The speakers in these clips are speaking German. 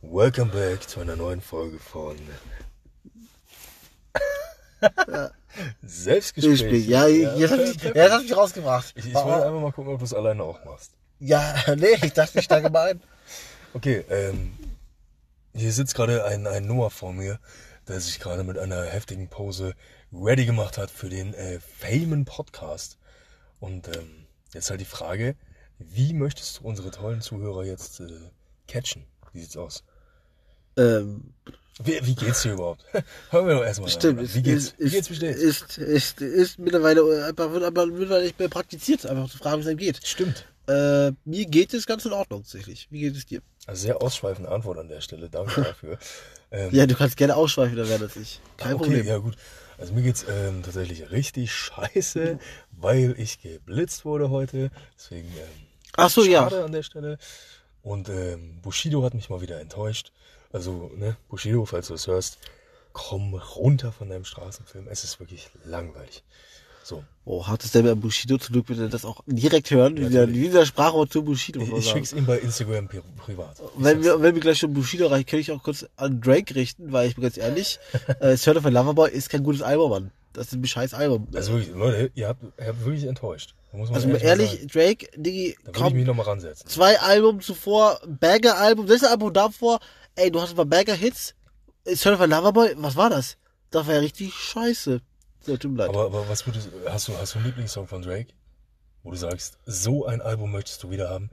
Welcome back zu einer neuen Folge von Selbstgespräch. Gespräch. Ja, jetzt hab ich, das hab ich rausgebracht. Ich, ich wollte einfach mal gucken, ob du es alleine auch machst. Ja, nee, ich dachte, ich steige mal ein. Okay, ähm, hier sitzt gerade ein, ein Noah vor mir, der sich gerade mit einer heftigen Pose ready gemacht hat für den äh, Famen Podcast. Und ähm, jetzt halt die Frage, wie möchtest du unsere tollen Zuhörer jetzt äh, catchen? Wie sieht's aus? Ähm, Wie, wie geht's dir überhaupt? Hören wir doch erstmal. stimmt. rein. Wie geht's, ist, wie geht's bestellt? ist, ist, ist, ist mittlerweile einfach, wird aber mittlerweile nicht mehr praktiziert, einfach zu fragen, wie es einem geht. Stimmt. Äh, mir geht es ganz in Ordnung, tatsächlich. Wie geht es dir? Also sehr ausschweifende Antwort an der Stelle. Danke dafür. ähm, Ja, du kannst gerne ausschweifen, dann wäre das nicht. Kein okay, Problem. ja gut. Also mir geht's ähm, tatsächlich richtig scheiße, weil ich geblitzt wurde heute. Deswegen ähm, Ach so, ja. schade an der Stelle. Und ähm, Bushido hat mich mal wieder enttäuscht. Also, ne, Bushido, falls du es hörst, komm runter von deinem Straßenfilm. Es ist wirklich langweilig. So, Oh, hat es der bei Bushido zum Glück bitte das auch direkt hören, wie der, Natürlich. wie der Sprachwort zu Bushido. ich, ich schick's ihm bei Instagram pri privat. Ich Wenn wir, wenn wir gleich schon Bushido erreichen, kann ich auch kurz an Drake richten, weil ich bin ganz ehrlich, äh, a Loverboy ist kein gutes Album, Mann. Das ist ein scheiß Album. Also wirklich, Leute, ihr habt, ihr habt wirklich enttäuscht. Also ehrlich, ehrlich. Drake, Diggi, Da würde ich mich komm, nochmal ransetzen. zwei Alben zuvor, Banger-Album, das Album davor, ey, du hast ein paar of a Loverboy, was war das? Das war ja richtig scheiße. So, tut mir leid. Aber, aber was würdest hast du, hast du einen Lieblingssong von Drake? Wo du sagst, so ein Album möchtest du wieder haben,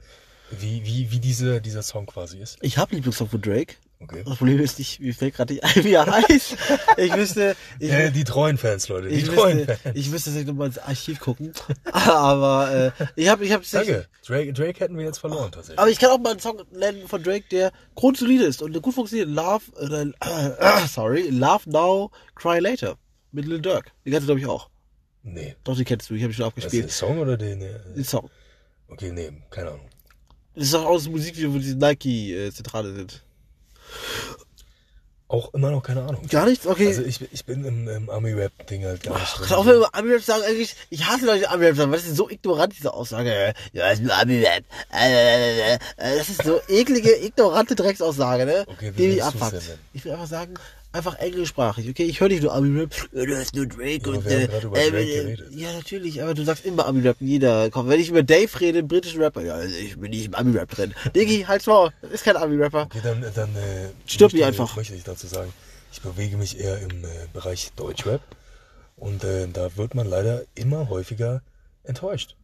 wie, wie, wie diese, dieser Song quasi ist? ich habe Lieblingssong von Drake. Okay. Das Problem ist nicht, mir fällt gerade nicht ein, wie er heißt. Ich wüsste, ich, Äh, die treuen Fans, Leute, die ich treuen wüsste, Fans. ich müsste jetzt nochmal ins Archiv gucken. Aber äh, ich habe, ich habe Danke. Drake, Drake hätten wir jetzt verloren, tatsächlich. Aber ich kann auch mal einen Song nennen von Drake, der grundsolide ist und gut funktioniert. Love, äh, äh, sorry, Love Now, Cry Later mit Lil Durk. Die kennst du glaube ich auch. nee. Doch, die kennst du. Ich habe die schon Das ist abgespielt. der Song oder den? äh, Den Song. Okay, nee, keine Ahnung. Das ist auch aus dem Musikvideo, wo diese Nike-Zentrale sind. Auch immer noch keine Ahnung. Gar nichts? Okay. Also ich, ich bin im, im Ami-Rap-Ding halt gar nicht Kann auch wenn wir Ami-Rap sagen, eigentlich, ich hasse Leute, die Ami-Rap sagen, weil das ist so ignorant, diese Aussage. Ja, ist nur Ami-Rap. Äh, äh, äh, Das ist so eklige, ignorante Drecksaussage, ne? Okay, wie die mich abfuckt. Ich will einfach sagen, einfach englischsprachig, okay? Ich höre nicht nur Ami-Rap, ja, du hast nur Drake aber und, wir haben äh, gerade über äh, Drake äh, geredet. Ja, natürlich, aber du sagst immer Ami-Rap in jeder, komm, wenn ich über Dave rede, einen britischen Rapper, ja, ich bin nicht im Ami-Rap drin. Diggi, halt's Maul, das ist kein Ami-Rapper. Okay, dann, dann äh, Stirb möchte, einfach. möchte ich dazu sagen, ich bewege mich eher im äh, Bereich Deutschrap und äh, da wird man leider immer häufiger enttäuscht.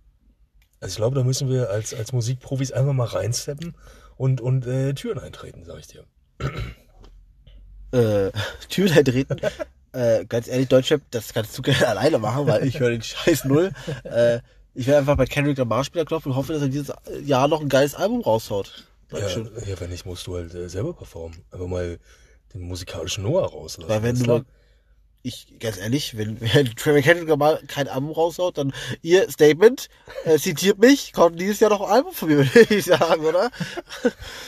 Also ich glaube, da müssen wir als, als Musikprofis einfach mal reinsteppen und, und äh, Türen eintreten, sag ich dir. Äh, Türen eintreten. äh, ganz ehrlich, Deutschrap, das kannst du gerne alleine machen, weil ich höre den Scheiß null. Äh, ich werde einfach bei Kendrick Lamar Spieler klopfen und hoffe, dass er dieses Jahr noch ein geiles Album raushaut. Ja, ja, wenn nicht, musst du halt äh, selber performen. Einfach mal den musikalischen Noah rauslassen. Weil wenn du mal, ich, ganz ehrlich, wenn, wenn Trevor Kendrick Lamar kein Album raushaut, dann ihr Statement, äh, zitiert mich, kommt dieses Jahr noch ein Album von mir, würde ich sagen, oder?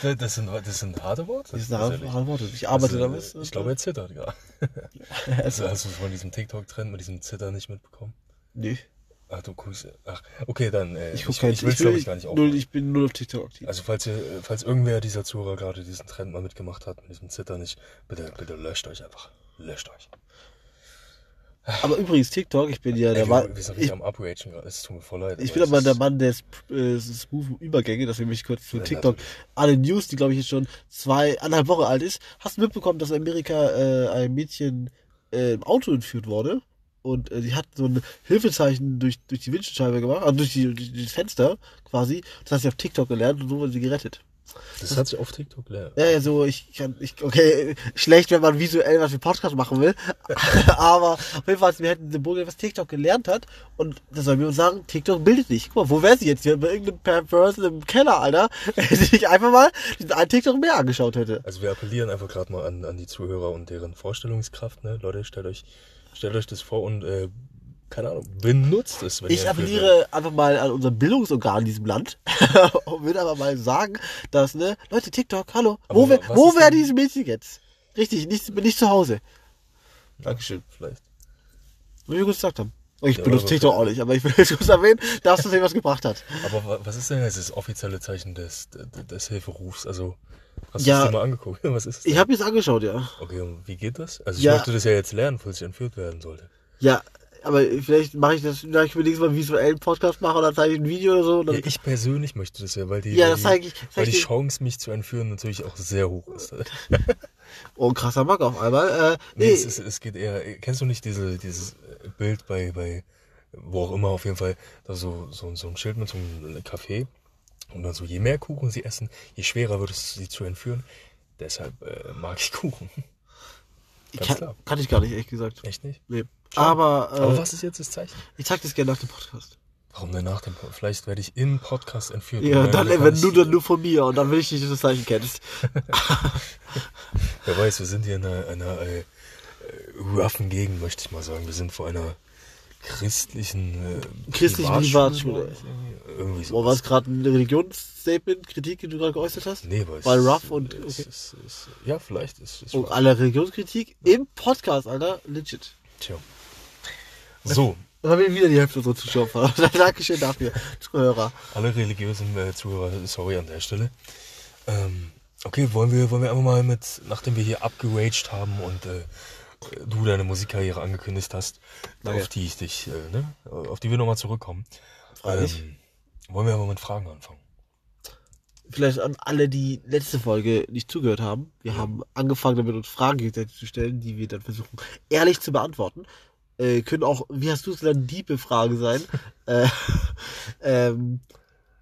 Das- sind, das sind harte Worte. Das eine tatsächlich. harte Worte. Ich arbeite Also, damit. Ich glaube, er zittert gerade. also, hast du von diesem TikTok-Trend mit diesem Zitter nicht mitbekommen? Nee. Ach, du guckst. Ach, okay, dann. Äh, Ich ich guck ich, ich will es, bin- glaube ich, gar nicht null, ich bin null auf TikTok aktiv. Also, falls, ihr, falls irgendwer dieser Zuhörer gerade diesen Trend mal mitgemacht hat, mit diesem Zitter nicht, bitte, bitte löscht euch einfach. Löscht euch. Aber übrigens, TikTok, ich bin ja Ey, der wir, Mann, wir sind ich, richtig am Upragen gerade. Es tut mir voll leid. ich bin aber der Mann der äh, smoothen Übergänge, deswegen mich kurz zu Ja, TikTok. natürlich. Alle News, die glaube ich jetzt schon zwei, anderthalb Wochen alt ist. Hast du mitbekommen, dass in Amerika äh, ein Mädchen äh, im Auto entführt wurde? Und äh, die hat so ein Hilfezeichen durch, durch die Windschutzscheibe gemacht, also durch, die, durch das Fenster quasi. Das hat sie auf TikTok gelernt und so wurde sie gerettet. Das hat sich auf TikTok leer. Ja, ja, so, ich kann, ich, okay, schlecht, wenn man visuell was für Podcast machen will. Aber auf jeden Fall, wir hätten Symbol, was TikTok gelernt hat. Und das soll mir uns sagen, TikTok bildet nicht. Guck mal, wo wäre sie jetzt? Hier bei irgendeinem Person im Keller, Alter. Wenn sie sich einfach mal diesen einen TikTok mehr angeschaut hätte. Also wir appellieren einfach gerade mal an, an die Zuhörer und deren Vorstellungskraft, ne? Leute, stellt euch, stellt euch das vor und äh, keine Ahnung, benutzt es, wenn Ich appelliere einfach mal an unser Bildungsorgan in diesem Land und würde aber mal sagen, dass, ne, Leute, TikTok, hallo, Aber wo, wär, wo wäre dieses Mädchen jetzt? Richtig, nicht, nicht zu Hause. Dankeschön. Vielleicht. Wie wir gut gesagt haben. Ich Ja, benutze TikTok auch nicht, aber ich will jetzt kurz erwähnen, dass das was gebracht hat. Aber wa- was ist denn jetzt das offizielle Zeichen des, des, des Hilferufs? Also, Hast Ja. du es dir mal angeguckt? Was ist es? Ich habe jetzt angeschaut, ja. Okay, und wie geht das? Also ich Ja. möchte das ja jetzt lernen, falls ich entführt werden sollte. Ja, aber vielleicht mache ich das, da ich mir nächstes Mal einen visuellen Podcast mache oder zeige ich ein Video oder so. Ja, ich persönlich möchte das ja, weil die, Ja, die, ich- weil die Chance, mich zu entführen, natürlich auch sehr hoch ist. oh, ein krasser Mack auf einmal. Äh, Nee, nee, es, ist, es geht eher. Kennst du nicht diese, dieses Bild bei, bei wo auch immer auf jeden Fall, da so, so, so ein Schild mit so einem Café und dann so, je mehr Kuchen sie essen, je schwerer wird es sie zu entführen. Deshalb äh, mag ich Kuchen. Ganz kann, klar. kann ich gar nicht, ehrlich gesagt. Echt nicht? Nee. Aber, äh, Aber was ist jetzt das Zeichen? ich zeig das gerne nach dem Podcast. Warum denn nach dem Podcast? Vielleicht werde ich im Podcast entführt. Ja, dann, wenn du dann nur von mir und dann will ich nicht, dass du das Zeichen kennst. Wer weiß, wir sind hier in einer, einer äh, äh, roughen Gegend, möchte ich mal sagen. Wir sind vor einer christlichen äh, Christlichen Privatschule, irgendwie. So. Boah, war es gerade ein Religionsstatement, Kritik, die du gerade geäußert hast? Nee, weil es Weil rough und- okay. es, es, ja, vielleicht ist es Und alle Religionskritik im Podcast, Alter. Legit. Tja. So, Dann haben wir wieder die Hälfte unserer Zuschauer verloren. Dankeschön dafür, Zuhörer. alle religiösen äh, Zuhörer, sorry an der Stelle. Ähm, okay, wollen wir, wollen wir einfach mal mit, nachdem wir hier abgeraged haben und äh, du deine Musikkarriere angekündigt hast, Danke. auf die ich dich, äh, ne, auf die wir nochmal zurückkommen. Freilich. Ähm, wollen wir aber mit Fragen anfangen? Vielleicht an alle, die letzte Folge nicht zugehört haben. Wir haben angefangen damit, uns Fragen gegenseitig zu stellen, die wir dann versuchen, ehrlich zu beantworten. Äh, können auch, wie hast du es genannt, diebe Fragen sein. äh, ähm,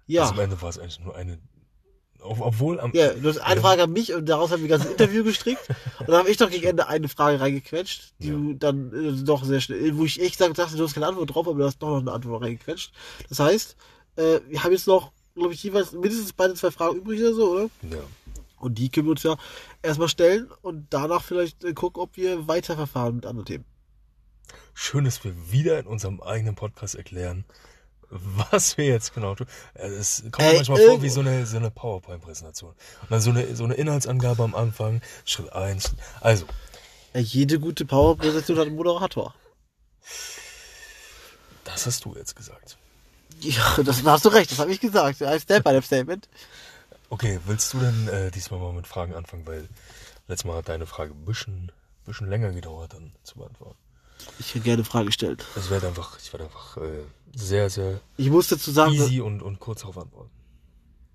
ja. Also am Ende war es eigentlich nur eine, ob- obwohl am, Ja, du hast eine Frage an mich und daraus haben wir ein ganzes Interview gestrickt. Und dann habe ich doch gegen Ende eine Frage reingequetscht, die Ja. du dann äh, doch sehr schnell, wo ich echt gesagt dachte, du hast keine Antwort drauf, aber du hast doch noch eine Antwort reingequetscht. Das heißt, äh, wir haben jetzt noch, glaube ich, jeweils mindestens beide zwei Fragen übrig oder so, oder? ja. Und die können wir uns ja erstmal stellen und danach vielleicht äh, gucken, ob wir weiterverfahren mit anderen Themen. Schön, dass wir wieder in unserem eigenen Podcast erklären, was wir jetzt genau tun. Äh, Es kommt mir Ey, manchmal vor wie so eine, so eine PowerPoint-Präsentation. Und dann so eine, so eine Inhaltsangabe am Anfang, Schritt eins. Also, jede gute Power-Präsentation hat einen Moderator. das hast du jetzt gesagt. Ja, das da hast du recht, das habe ich gesagt. Ein Step by Statement. Okay, willst du denn äh, diesmal mal mit Fragen anfangen? Weil letztes Mal hat deine Frage ein bisschen, bisschen länger gedauert, dann zu beantworten. Ich kann gerne Fragen stellen. Ich werde einfach, ich werde einfach äh, sehr, sehr Ich muss dazu sagen, easy und, und kurz darauf antworten.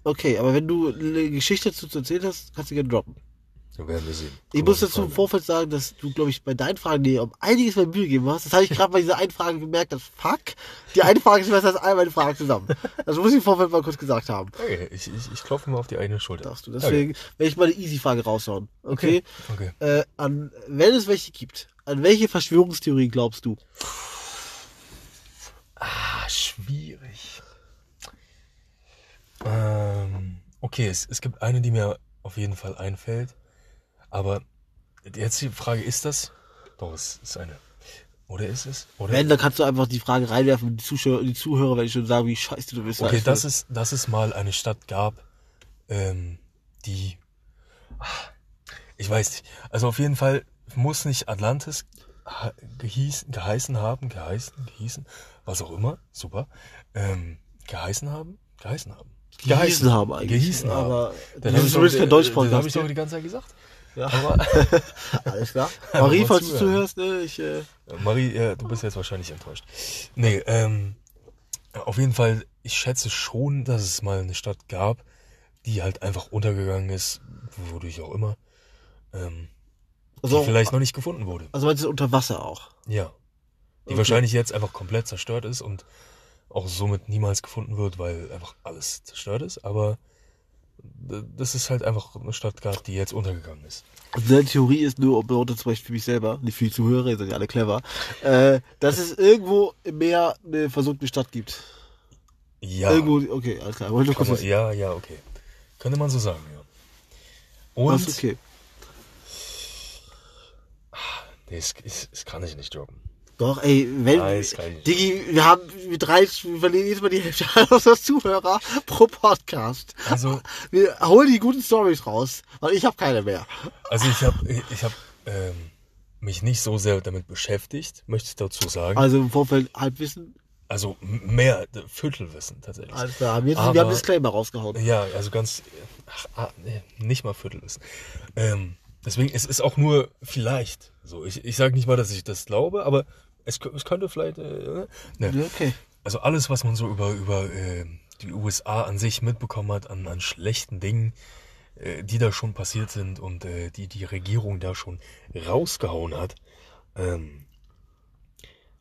okay, aber wenn du eine Geschichte dazu zu erzählen hast, kannst du gerne droppen. Dann werden wir sehen. Ich muss dazu im Vorfeld sagen, dass du, glaube ich, bei deinen Fragen dir um einiges mehr Mühe gegeben hast. Das habe ich gerade bei dieser einen Frage gemerkt, dass fuck, die eine Frage ist besser als all meine Fragen zusammen. Das muss ich im Vorfeld mal kurz gesagt haben. Okay, ich, ich, ich klopfe mal auf die eigene Schulter. Darfst du. Deswegen werde ich mal eine Easy-Frage raushauen. Okay? Okay. Äh, an, wenn es welche gibt, an welche Verschwörungstheorie glaubst du? Ah, schwierig. Ähm, okay, es, es gibt eine, die mir auf jeden Fall einfällt. Aber jetzt die Frage, ist das? Doch, es ist eine. Oder ist es? Oder? Wenn, dann kannst du einfach die Frage reinwerfen und die Zuschauer, die Zuhörer werden schon sagen, wie scheiße du bist. okay, weißt du? dass es, dass es mal eine Stadt gab, ähm, die. Ah, Ich weiß nicht. Also auf jeden Fall muss nicht Atlantis gehießen, geheißen haben, geheißen, gehießen, was auch immer, super, ähm, geheißen haben, geheißen haben. Gehießen haben eigentlich. Gehießen haben. Aber Dann das habe ich, zumindest kein doch, Deutsch das hab ich doch die ganze Zeit gesagt. Ja. Aber Alles klar. Marie, falls du zuhörst, ne, ich, äh, Marie, ja, du bist jetzt wahrscheinlich enttäuscht. Nee, ähm, auf jeden Fall, ich schätze schon, dass es mal eine Stadt gab, die halt einfach untergegangen ist, wodurch auch immer, ähm, also, die vielleicht noch nicht gefunden wurde. also meinst du unter Wasser auch? Ja. Die Okay. wahrscheinlich jetzt einfach komplett zerstört ist und auch somit niemals gefunden wird, weil einfach alles zerstört ist, aber das ist halt einfach eine Stadt gab, die jetzt untergegangen ist. Also eine Theorie ist nur, ob zum Beispiel für mich selber, nicht für die Zuhörer, ihr seid ja alle clever, äh, dass es irgendwo im Meer eine versunkene Stadt gibt. Ja. Irgendwo, okay, alles klar. Wollte man, ja, ja, okay. Könnte man so sagen, ja. Und okay. Nee, das, das, das kann ich nicht droppen. Doch, ey, wenn, Nein, das kann ich nicht. Digi, wir haben, wir drei, wir verlieren jedes Mal die Hälfte unserer Zuhörer pro Podcast. Also, Wir holen die guten Stories raus, weil ich habe keine mehr. also ich habe ich, ich hab, ähm, mich nicht so sehr damit beschäftigt, möchte ich dazu sagen. Also im Vorfeld Halbwissen, Also mehr, Viertelwissen tatsächlich. Alles klar, haben wir, jetzt, Aber- wir haben Disclaimer rausgehauen. Ja, also ganz, ach, ah, nicht mal Viertelwissen. Ähm, deswegen, es ist auch nur vielleicht so. Ich, ich sage nicht mal, dass ich das glaube, aber es, es könnte vielleicht, äh, ne. Ja, Okay. Also alles, was man so über, über äh, die USA an sich mitbekommen hat, an, an schlechten Dingen, äh, die da schon passiert sind und äh, die die Regierung da schon rausgehauen hat, ähm,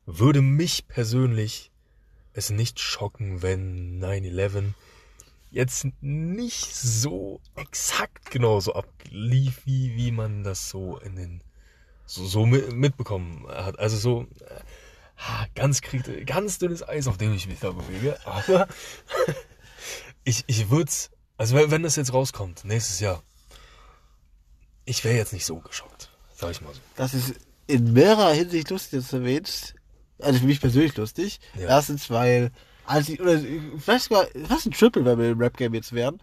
würde mich persönlich es nicht schocken, wenn 9-11 jetzt nicht so exakt genauso ablief, wie, wie man das so in den so, so mi- mitbekommen hat. Also so äh, ganz ganz dünnes Eis, auf dem ich mich da bewege. Aber ich, ich würde also wenn, wenn das jetzt rauskommt, nächstes Jahr, ich wäre jetzt nicht so geschockt, sag ich mal so. Das ist in mehrerer Hinsicht lustig, dass du erwähnst. Also für mich persönlich lustig. Ja. Erstens, weil, als ich, oder vielleicht sogar, fast ein Triple, wenn wir im Rap-Game jetzt wären.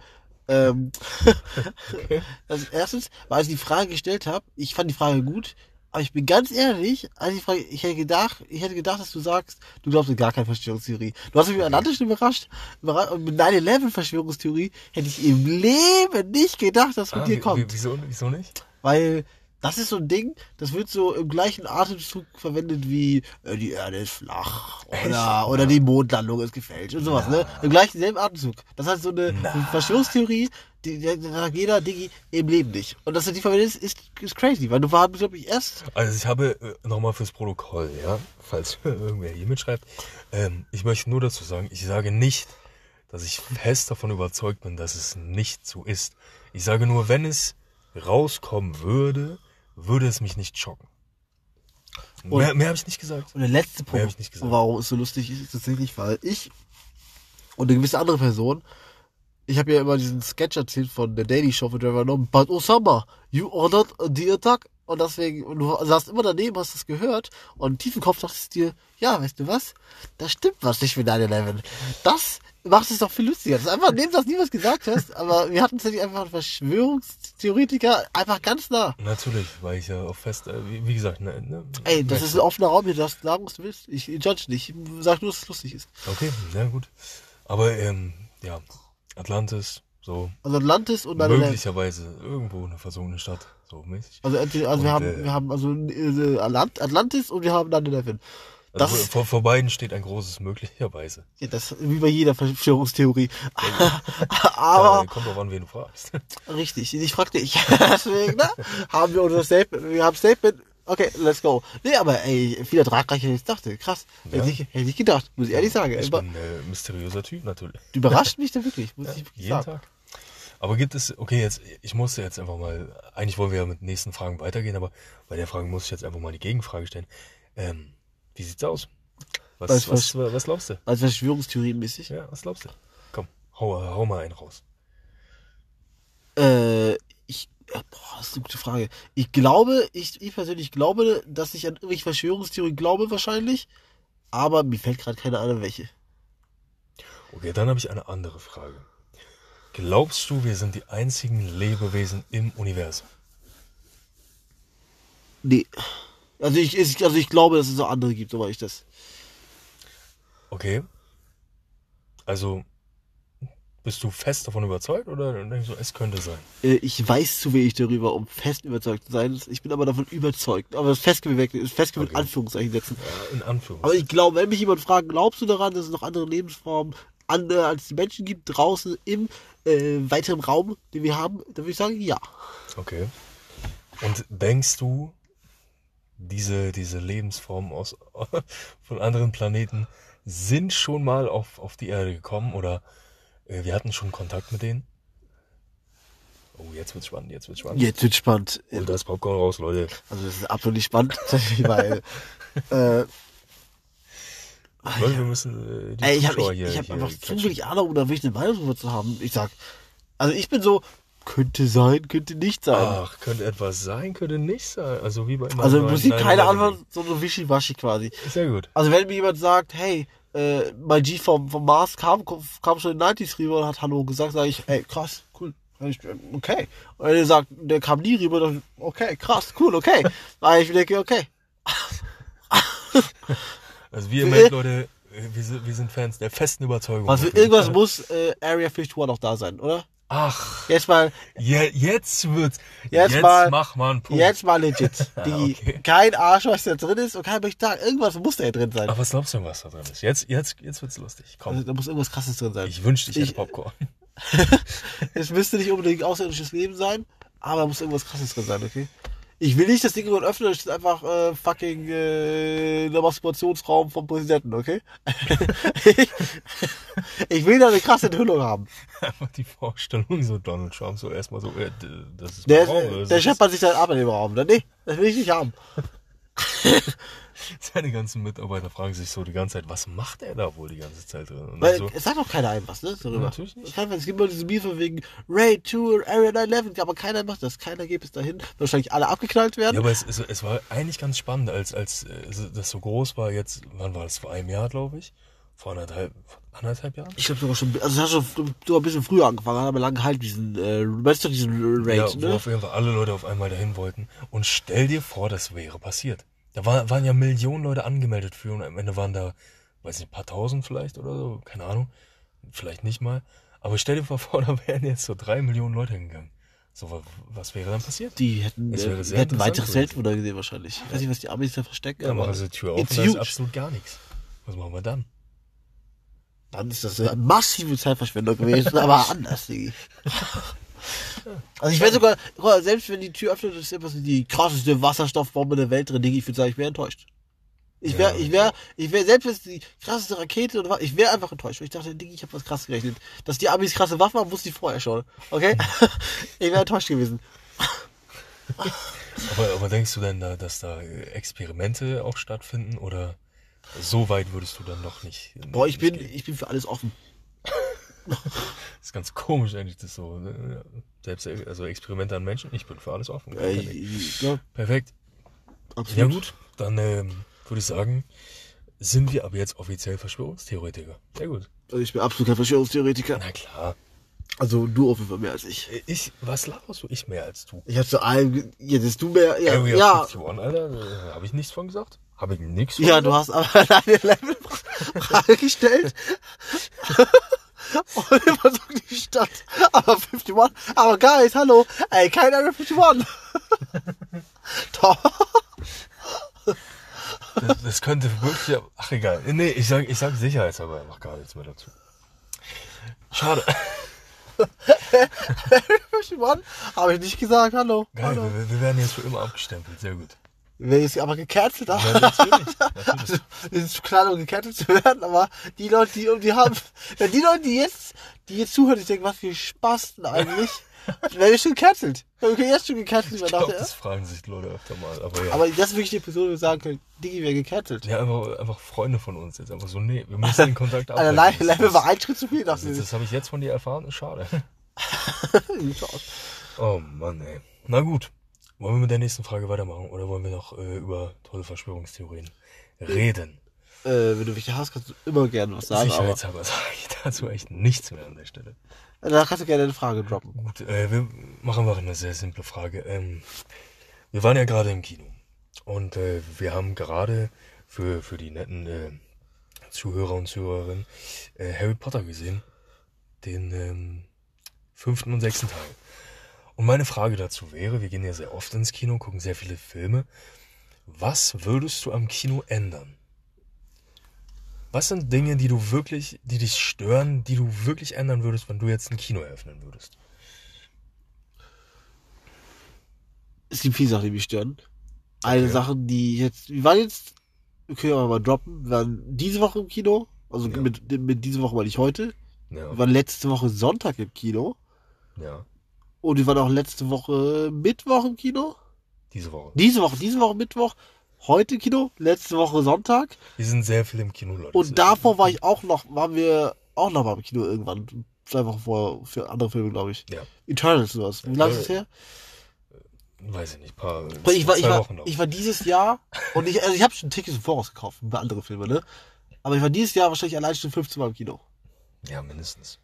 Ähm, also erstens, weil ich die Frage gestellt habe, ich fand die Frage gut, aber ich bin ganz ehrlich, als ich Frage, ich hätte gedacht, ich hätte gedacht, dass du sagst, du glaubst in gar keine Verschwörungstheorie. Du hast mich mit Atlantis schon überrascht, überrascht und mit 9-11 Verschwörungstheorie hätte ich im Leben nicht gedacht, dass von Ah, dir kommt. wie- Wieso, wieso nicht? Weil das ist so ein Ding, das wird so im gleichen Atemzug verwendet wie äh, die Erde ist flach oder, oder die Mondlandung ist gefälscht und sowas, ne? Im gleichen selben Atemzug. Das heißt so eine Na. Verschwörungstheorie, die, die, die sagt jeder Digi im Leben nicht. Und dass er die verwendet ist, ist, ist crazy, weil du warst, glaube ich, erst. Also ich habe äh, nochmal fürs Protokoll, ja, falls irgendwer hier mitschreibt, ähm, ich möchte nur dazu sagen, ich sage nicht, dass ich fest davon überzeugt bin, dass es nicht so ist. Ich sage nur, wenn es rauskommen würde, würde es mich nicht schocken. Und- mehr mehr habe ich nicht gesagt. Und der letzte Punkt, ich nicht gesagt. warum es so lustig ist, ist tatsächlich, weil ich und eine gewisse andere Person, ich habe ja immer diesen Sketch erzählt von der Daily Show von Trevor Noah, but Osama, you ordered the attack. Und deswegen, und du saßt immer daneben, hast das gehört und tief im Kopf dachtest du dir, ja, weißt du was? Da stimmt was nicht mit 9-11. Das macht es doch viel lustiger. Das ist einfach neben, dass du nie was gesagt hast, aber wir hatten tatsächlich einfach einen Verschwörungstheoretiker einfach ganz nah. Natürlich, weil ich ja auch fest, äh, wie, wie gesagt, ne, ne, Ey, das ist ein offener Raum hier, du darfst sagen, was du willst. Ich judge nicht. Ich sag nur, dass es lustig ist. Okay, na gut. Aber ähm, ja, Atlantis, so Also Atlantis und dann möglicherweise irgendwo eine versunkene Stadt, so mäßig. Also, entweder- also wir Und, haben, äh, wir haben also äh, Atlant- Atlantis und wir haben dann 9-11. Das Also vor, vor beiden steht ein großes möglicherweise. ja, das wie bei jeder Verschwörungstheorie. Aber Äh, kommt drauf an, wen du fragst. richtig, ich fragte ich. Deswegen, ne? Haben wir unser Statement, wir haben Statement. Okay, let's go. Nee, aber ey, viel ertragreicher als ich dachte. Krass. Hätte, Ja. ich, hätte ich nicht gedacht, muss ich ehrlich sagen. Ich bin ein mysteriöser Typ natürlich. du überrascht mich da wirklich, muss ich wirklich Jeden sagen. Tag. Aber gibt es, okay, jetzt, ich musste jetzt einfach mal, eigentlich wollen wir ja mit den nächsten Fragen weitergehen, aber bei der Frage muss ich jetzt einfach mal die Gegenfrage stellen. Ähm, wie sieht's aus? Was, Was- was, was, was glaubst du? Als Verschwörungstheorie mäßig. Ja, was glaubst du? Komm, hau, hau mal einen raus. Äh, ich, ja, boah, das ist eine gute Frage. Ich glaube, ich, ich persönlich glaube, dass ich an irgendwelche Verschwörungstheorien glaube wahrscheinlich, aber mir fällt gerade keine Ahnung welche. Okay, dann habe ich eine andere Frage. Glaubst du, wir sind die einzigen Lebewesen im Universum? Nee. Also ich, ich, also ich glaube, dass es noch andere gibt, soweit ich das. Okay. Also, bist du fest davon überzeugt oder denkst du, es könnte sein? Äh, ich weiß zu wenig darüber, um fest überzeugt zu sein. Ich bin aber davon überzeugt. Aber das festgeweckt ist festgeweckt Okay. Anführungszeichen setzen. Ja, in Anführungszeichen. Aber ich glaube, wenn mich jemand fragt, glaubst du daran, dass es noch andere Lebensformen andere als die Menschen gibt, draußen im äh, weiteren Raum, den wir haben, dann würde ich sagen, ja. Okay. Und denkst du, diese, diese Lebensformen aus, von anderen Planeten sind schon mal auf, auf die Erde gekommen oder äh, wir hatten schon Kontakt mit denen? Oh, jetzt wird's spannend, jetzt wird's spannend. Jetzt wird spannend. Holt das Popcorn raus, Leute. Also das ist absolut nicht spannend, weil äh, Leute, wir müssen äh, die ey, ich habe ich, hier, ich hab einfach zu wenig Ahnung, um da wirklich eine Meinung drüber zu haben. Ich sag, also ich bin so, könnte sein, könnte nicht sein. Ach, könnte etwas sein, könnte nicht sein. Also wie bei also im Prinzip keine Antwort, so eine Wischiwaschi quasi. Sehr gut. Also wenn mir jemand sagt, hey, äh, mein G vom, vom Mars kam, kam schon in den 90s rüber und hat Hallo gesagt, sage ich, ey, krass, cool. Ich, Okay. Und wenn er sagt, der kam nie rüber, dann, okay, krass, cool, okay. Weil ich denke, okay. Also wie ihr merkt, Leute, wir, sind, wir sind Fans der festen Überzeugung. Also irgendwas muss äh, Area 51 auch da sein, oder? Ach, Jetzt mal, je, jetzt wird's. Jetzt mal- mach mal einen Punkt. jetzt mal legit. Die, okay. Kein Arsch, was da drin ist und kein Tag. Irgendwas muss da drin sein. Aber was glaubst du, was da drin ist? Jetzt, jetzt, jetzt wird's lustig. Komm. Also, da muss irgendwas krasses drin sein. Ich wünschte, ich hätte Ich- Popcorn. Es müsste nicht unbedingt außerirdisches Leben sein, aber da muss irgendwas krasses drin sein, okay? Ich will nicht das Ding öffnen, da steht einfach äh, fucking äh, der Masturbationsraum vom Präsidenten, okay? ich, ich will da eine krasse Enthüllung haben. Einfach die Vorstellung, so Donald Trump, so erstmal so, äh, das ist Der, Raum, der Das scheppert sich seinen Arm in dem Raum. Dann, nee, das will ich nicht haben. Seine ganzen Mitarbeiter fragen sich so die ganze Zeit, was macht er da wohl die ganze Zeit drin? Und Weil so, es sagt doch keiner einem was, ne? Darüber. Natürlich nicht. Es gibt immer diese Beef wegen Raid to Area 911, aber keiner macht das. Keiner geht bis dahin. Wahrscheinlich alle abgeknallt werden. ja, aber es, es, es war eigentlich ganz spannend, als, als das so groß war jetzt, wann war das, vor einem Jahr, glaube ich? Vor anderthalb, anderthalb Jahren? Ich glaube sogar schon, also es hat schon sogar ein bisschen früher angefangen, aber lange halt diesen, äh, weißt du, diesen Raid, ja, wo ne? auf jeden Fall alle Leute auf einmal dahin wollten. Und stell dir vor, das wäre passiert. Da war, waren ja Millionen Leute angemeldet für und am Ende waren da, weiß nicht, ein paar tausend vielleicht oder so, keine Ahnung. Vielleicht nicht mal. Aber stell dir mal vor, da wären jetzt so drei Millionen Leute hingegangen. So, wa- was wäre dann passiert? Die hätten, äh, die hätten weitere. Weltwunder gesehen wahrscheinlich. Ich weiß nicht, was die Amis da verstecken, Dann machen sie die Tür auf da ist absolut gar nichts. Was machen wir dann? Dann ist das eine massive Zeitverschwendung gewesen, aber anders, Digi. Also ich wäre sogar, selbst wenn die Tür öffnet, ist etwas die krasseste Wasserstoffbombe der Welt drin, Digi, ich würde sagen, ich wäre enttäuscht. Ich wäre, Ja. ich wäre, ich wäre, selbst wenn es die krasseste Rakete oder was, ich wäre einfach enttäuscht, weil ich dachte, Digi, ich habe was krass gerechnet. Dass die Amis krasse Waffen haben, wusste ich vorher schon. Okay? ich wäre enttäuscht gewesen. Aber, aber denkst du denn da, dass da Experimente auch stattfinden oder so weit würdest du dann noch nicht? Boah, ich bin, gehen? ich bin für alles offen. Das ist ganz komisch eigentlich, das so. ne? Selbst also Experimente an Menschen, ich bin für alles offen. Äh, ich, ja, Perfekt. absolut. Ja gut, dann ähm, würde ich sagen, sind wir aber jetzt offiziell Verschwörungstheoretiker. Sehr gut. Also ich bin absolut kein Verschwörungstheoretiker. Na klar. Also du auf jeden Fall mehr als ich. Äh, Ich, was laberst du? Ich mehr als du. Ich hab zu allem, jetzt bist du mehr, ja, Area ja, 51, Alter, äh, habe ich nichts von gesagt? Habe ich nichts von ja, gesagt? du hast aber deine Levelfrage gestellt. Und immer so die Stadt. Aber 51, aber guys, hallo, ey, kein Area 51. Doch. Das, das könnte wirklich. Ach egal. Nee, ich sag, ich sag sicherheitshalber einfach gar nichts mehr dazu. Schade. 51, habe ich nicht gesagt, hallo. Geil, hallo. wir, wir werden jetzt für immer abgestempelt. Sehr gut. Wer jetzt aber gecancelt. Ja, natürlich. natürlich. Also, es ist zu klein, um gecancelt zu werden, aber die Leute, die, um die haben, wenn die Leute, die jetzt, die jetzt zuhören, die denken, was für Spasten eigentlich, werden wir schon gecancelt. Wir können jetzt schon gecancelt Ich werden. glaube, das fragen sich die Leute öfter mal. Aber ja. Aber das ist wirklich die Person, die wir sagen können, Digi wäre gecancelt. ja, einfach, einfach Freunde von uns jetzt. Einfach so, nee, wir müssen den Kontakt abbrechen. Level das, war ein Schritt zu viel, das, dachte das, ich. das habe ich jetzt von dir erfahren, ist schade. Oh Mann, ey. Na gut. Wollen wir mit der nächsten Frage weitermachen oder wollen wir noch äh, über tolle Verschwörungstheorien reden? Äh, wenn du welche hast, kannst du immer gerne was sagen, aber Sicherheitshalber sage ich dazu echt nichts mehr an der Stelle. da kannst du gerne eine Frage droppen. Gut, äh, wir machen mal eine sehr simple Frage. Ähm, wir waren ja gerade im Kino und äh, wir haben gerade für, für die netten äh, Zuhörer und Zuhörerinnen äh, Harry Potter gesehen. Den ähm, fünften und sechsten Teil. Und meine Frage dazu wäre, wir gehen ja sehr oft ins Kino, gucken sehr viele Filme. Was würdest du am Kino ändern? Was sind Dinge, die du wirklich, die dich stören, die du wirklich ändern würdest, wenn du jetzt ein Kino eröffnen würdest? Es gibt viele Sachen, die mich stören. Eine Okay. Sache, die jetzt, wir waren jetzt, wir können ja mal droppen, wir waren diese Woche im Kino, also Ja. mit, mit diese Woche meine ich heute. Ja, Wir waren letzte Woche Sonntag im Kino. ja, Und wir waren auch letzte Woche Mittwoch im Kino. diese Woche. Diese Woche, diese Woche Mittwoch. Heute Kino. Letzte Woche Sonntag. Wir sind sehr viel im Kino, Leute. Und davor war ich auch noch, waren wir auch noch mal im Kino irgendwann. Zwei Wochen vorher für andere Filme, glaube ich. Ja, Eternals sowas. Wie lange ist es her? weiß ich nicht, paar, ich war, zwei ich war, Wochen noch. ich war dieses Jahr, und ich, also ich habe schon Tickets im Voraus gekauft für andere Filme, ne? Aber ich war dieses Jahr wahrscheinlich allein schon 15 Mal im Kino. ja, mindestens.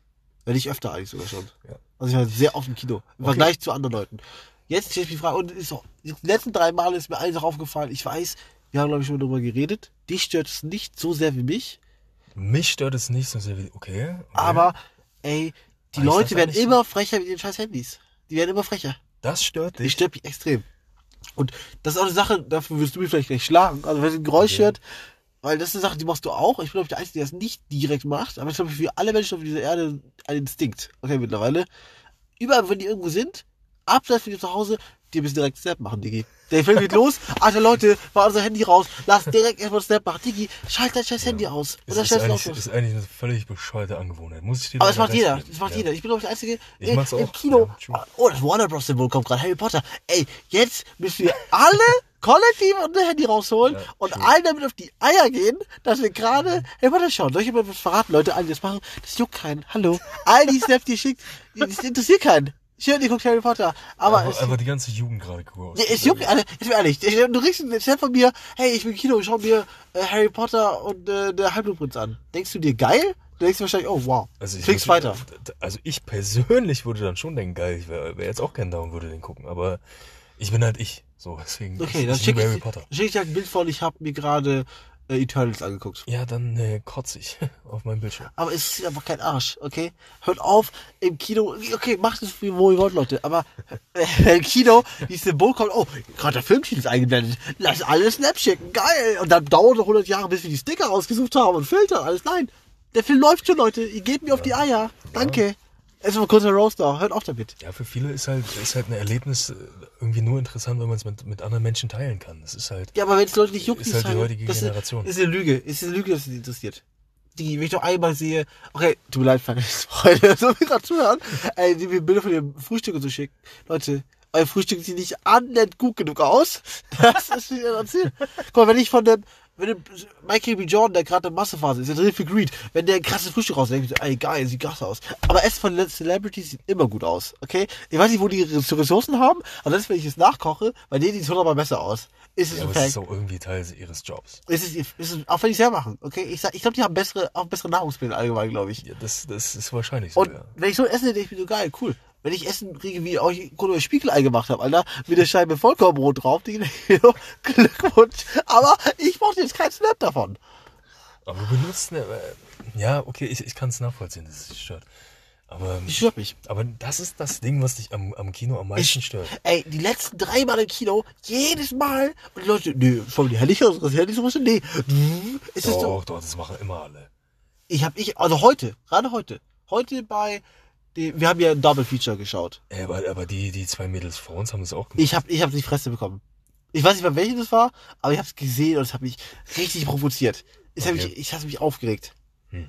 Wenn nicht öfter eigentlich sogar schon. Ja. Also ich war sehr oft im Kino. Im Okay. Vergleich zu anderen Leuten. Jetzt stelle ich mich die Frage, und ist so, die letzten drei Male ist mir eins auch aufgefallen. Ich weiß, wir haben glaube ich schon darüber geredet. Dich stört es nicht so sehr wie mich. Mich stört es nicht so sehr wie. Okay. okay. Aber, ey, die ich Leute werden ehrlich, immer frecher mit ihren scheiß Handys. Die werden immer frecher. Das stört dich. stört mich extrem. Und das ist auch eine Sache, dafür wirst du mich vielleicht gleich schlagen. Also wenn es ein Geräusch Okay. hört, weil das ist eine Sache, die machst du auch. Ich bin, glaube ich, der Einzige, der das nicht direkt macht. Aber ich glaube, für alle Menschen auf dieser Erde ein Instinkt. Okay, mittlerweile. Überall, wenn die irgendwo sind, abseits von dir zu Hause, die müssen direkt Snap machen, Digi. Der Film geht los. Alter Leute, war unser Handy raus. Lass direkt erstmal Snap machen. Digi, schalt dein scheiß Handy aus. Und dann ist, eigentlich, ist eigentlich eine völlig bescheuerte Angewohnheit. Muss ich dir Aber das macht jeder. Das macht Ja. jeder. Ich bin, glaube ich, der Einzige Ich im, mach's im auch. Kino. Ja, true. oh, das Warner Bros. Symbol kommt gerade. Harry Potter. Ey, jetzt müssen wir alle kollektiv unser Handy rausholen Ja, und true. allen damit auf die Eier gehen, dass wir gerade Harry Potter schauen. Soll ich mal was verraten, Leute? Alle, die das machen, das juckt keinen. Hallo. All die Snaps, die ihr schickt, das interessiert keinen. Schön, ihr guckt Harry Potter. Aber Aber es, einfach die ganze Jugend gerade groß. ja, es juckt alle, jetzt mal ehrlich, du kriegst einen Snap von mir, hey, ich bin im Kino, schau mir äh, Harry Potter und äh, der Halbblutprinz an. Denkst du dir geil? Du denkst wahrscheinlich, oh wow. Also ich würde- weiter. Also ich persönlich würde dann schon denken, geil, ich wäre wär jetzt auch gern da und würde den gucken. Aber ich bin halt ich. So, deswegen. Okay, dann schicke ich, schick ich dir ein Bild von, ich habe mir gerade äh, Eternals angeguckt. Ja, dann äh, kotze ich auf meinem Bildschirm. Aber es ist einfach kein Arsch, okay? Hört auf, im Kino, okay, macht es, wie wo ihr wollt, Leute, aber äh, im Kino, dieses Symbol kommt, oh, gerade der Filmtitel ist eingeblendet, lass alle Snaps schicken, geil! Und dann dauert noch 100 Jahre, bis wir die Sticker rausgesucht haben und Filter, alles, nein! Der Film läuft schon, Leute, ihr gebt mir auf die Eier, danke! Erstmal kurz ein Roaster, hört auf damit. Ja, für viele ist halt, ist halt ein Erlebnis äh, irgendwie nur interessant, wenn man es mit, mit anderen Menschen teilen kann. Das ist halt. Ja, aber wenn es Leute nicht juckt, Ist halt die heutige das Generation. Ist, ist eine Lüge. Ist eine Lüge, dass es sie interessiert. Die, wenn ich doch einmal sehe, okay, tut mir leid, Freunde, so wie gerade zuhören, ey, die mir Bilder von ihrem Frühstück und so schicken. Leute, euer Frühstück sieht nicht annähernd gut genug aus. Das ist nicht erzählen. Guck mal, wenn ich von dem, wenn Michael B. Jordan, der gerade in Massephase ist, der drin für Greed, wenn der ein krasses Frühstück rausdenkt, so, ey, geil, sieht krass aus. Aber Essen von Celebrities sieht immer gut aus, okay? Ich weiß nicht, wo die Ressourcen haben, aber das, wenn ich es nachkoche, bei denen sieht es hundertmal besser aus. Ist es Ja, aber okay? es ist auch irgendwie Teil ihres Jobs. Es ist, es ist, auch wenn die es hermachen, okay? Ich, sag- ich glaube, die haben bessere, auch bessere Nahrungsmittel allgemein, glaube ich. Ja, das, das ist wahrscheinlich so, Und ja. wenn ich so esse, denke ich mir so geil, cool. Wenn ich Essen kriege, wie auch ich gerade Spiegelei gemacht habe, Alter, mit der Scheibe Vollkornbrot drauf, die Glückwunsch. Aber ich brauche jetzt keinen Snap davon. Aber du benutzt äh, ja, okay, ich, ich kann es nachvollziehen, dass es dich stört. Aber, Die stört mich. aber das ist das Ding, was dich am, am Kino am meisten stört. Ey, die letzten drei Mal im Kino, jedes Mal, und die Leute, nee, schauen die Handy aus, das Handy so nee. Ist es so? Doch, doch, das machen immer alle. Ich hab, ich, also heute, gerade heute, heute bei, die, wir haben ja ein Double Feature geschaut. Ey, aber, aber die, die zwei Mädels vor uns haben das auch gemacht. Ich hab, ich hab die Fresse bekommen. Ich weiß nicht mehr, welche das war, aber ich hab's gesehen und es hat mich richtig provoziert. Es hat Okay. mich, ich hatte mich aufgeregt. Hm.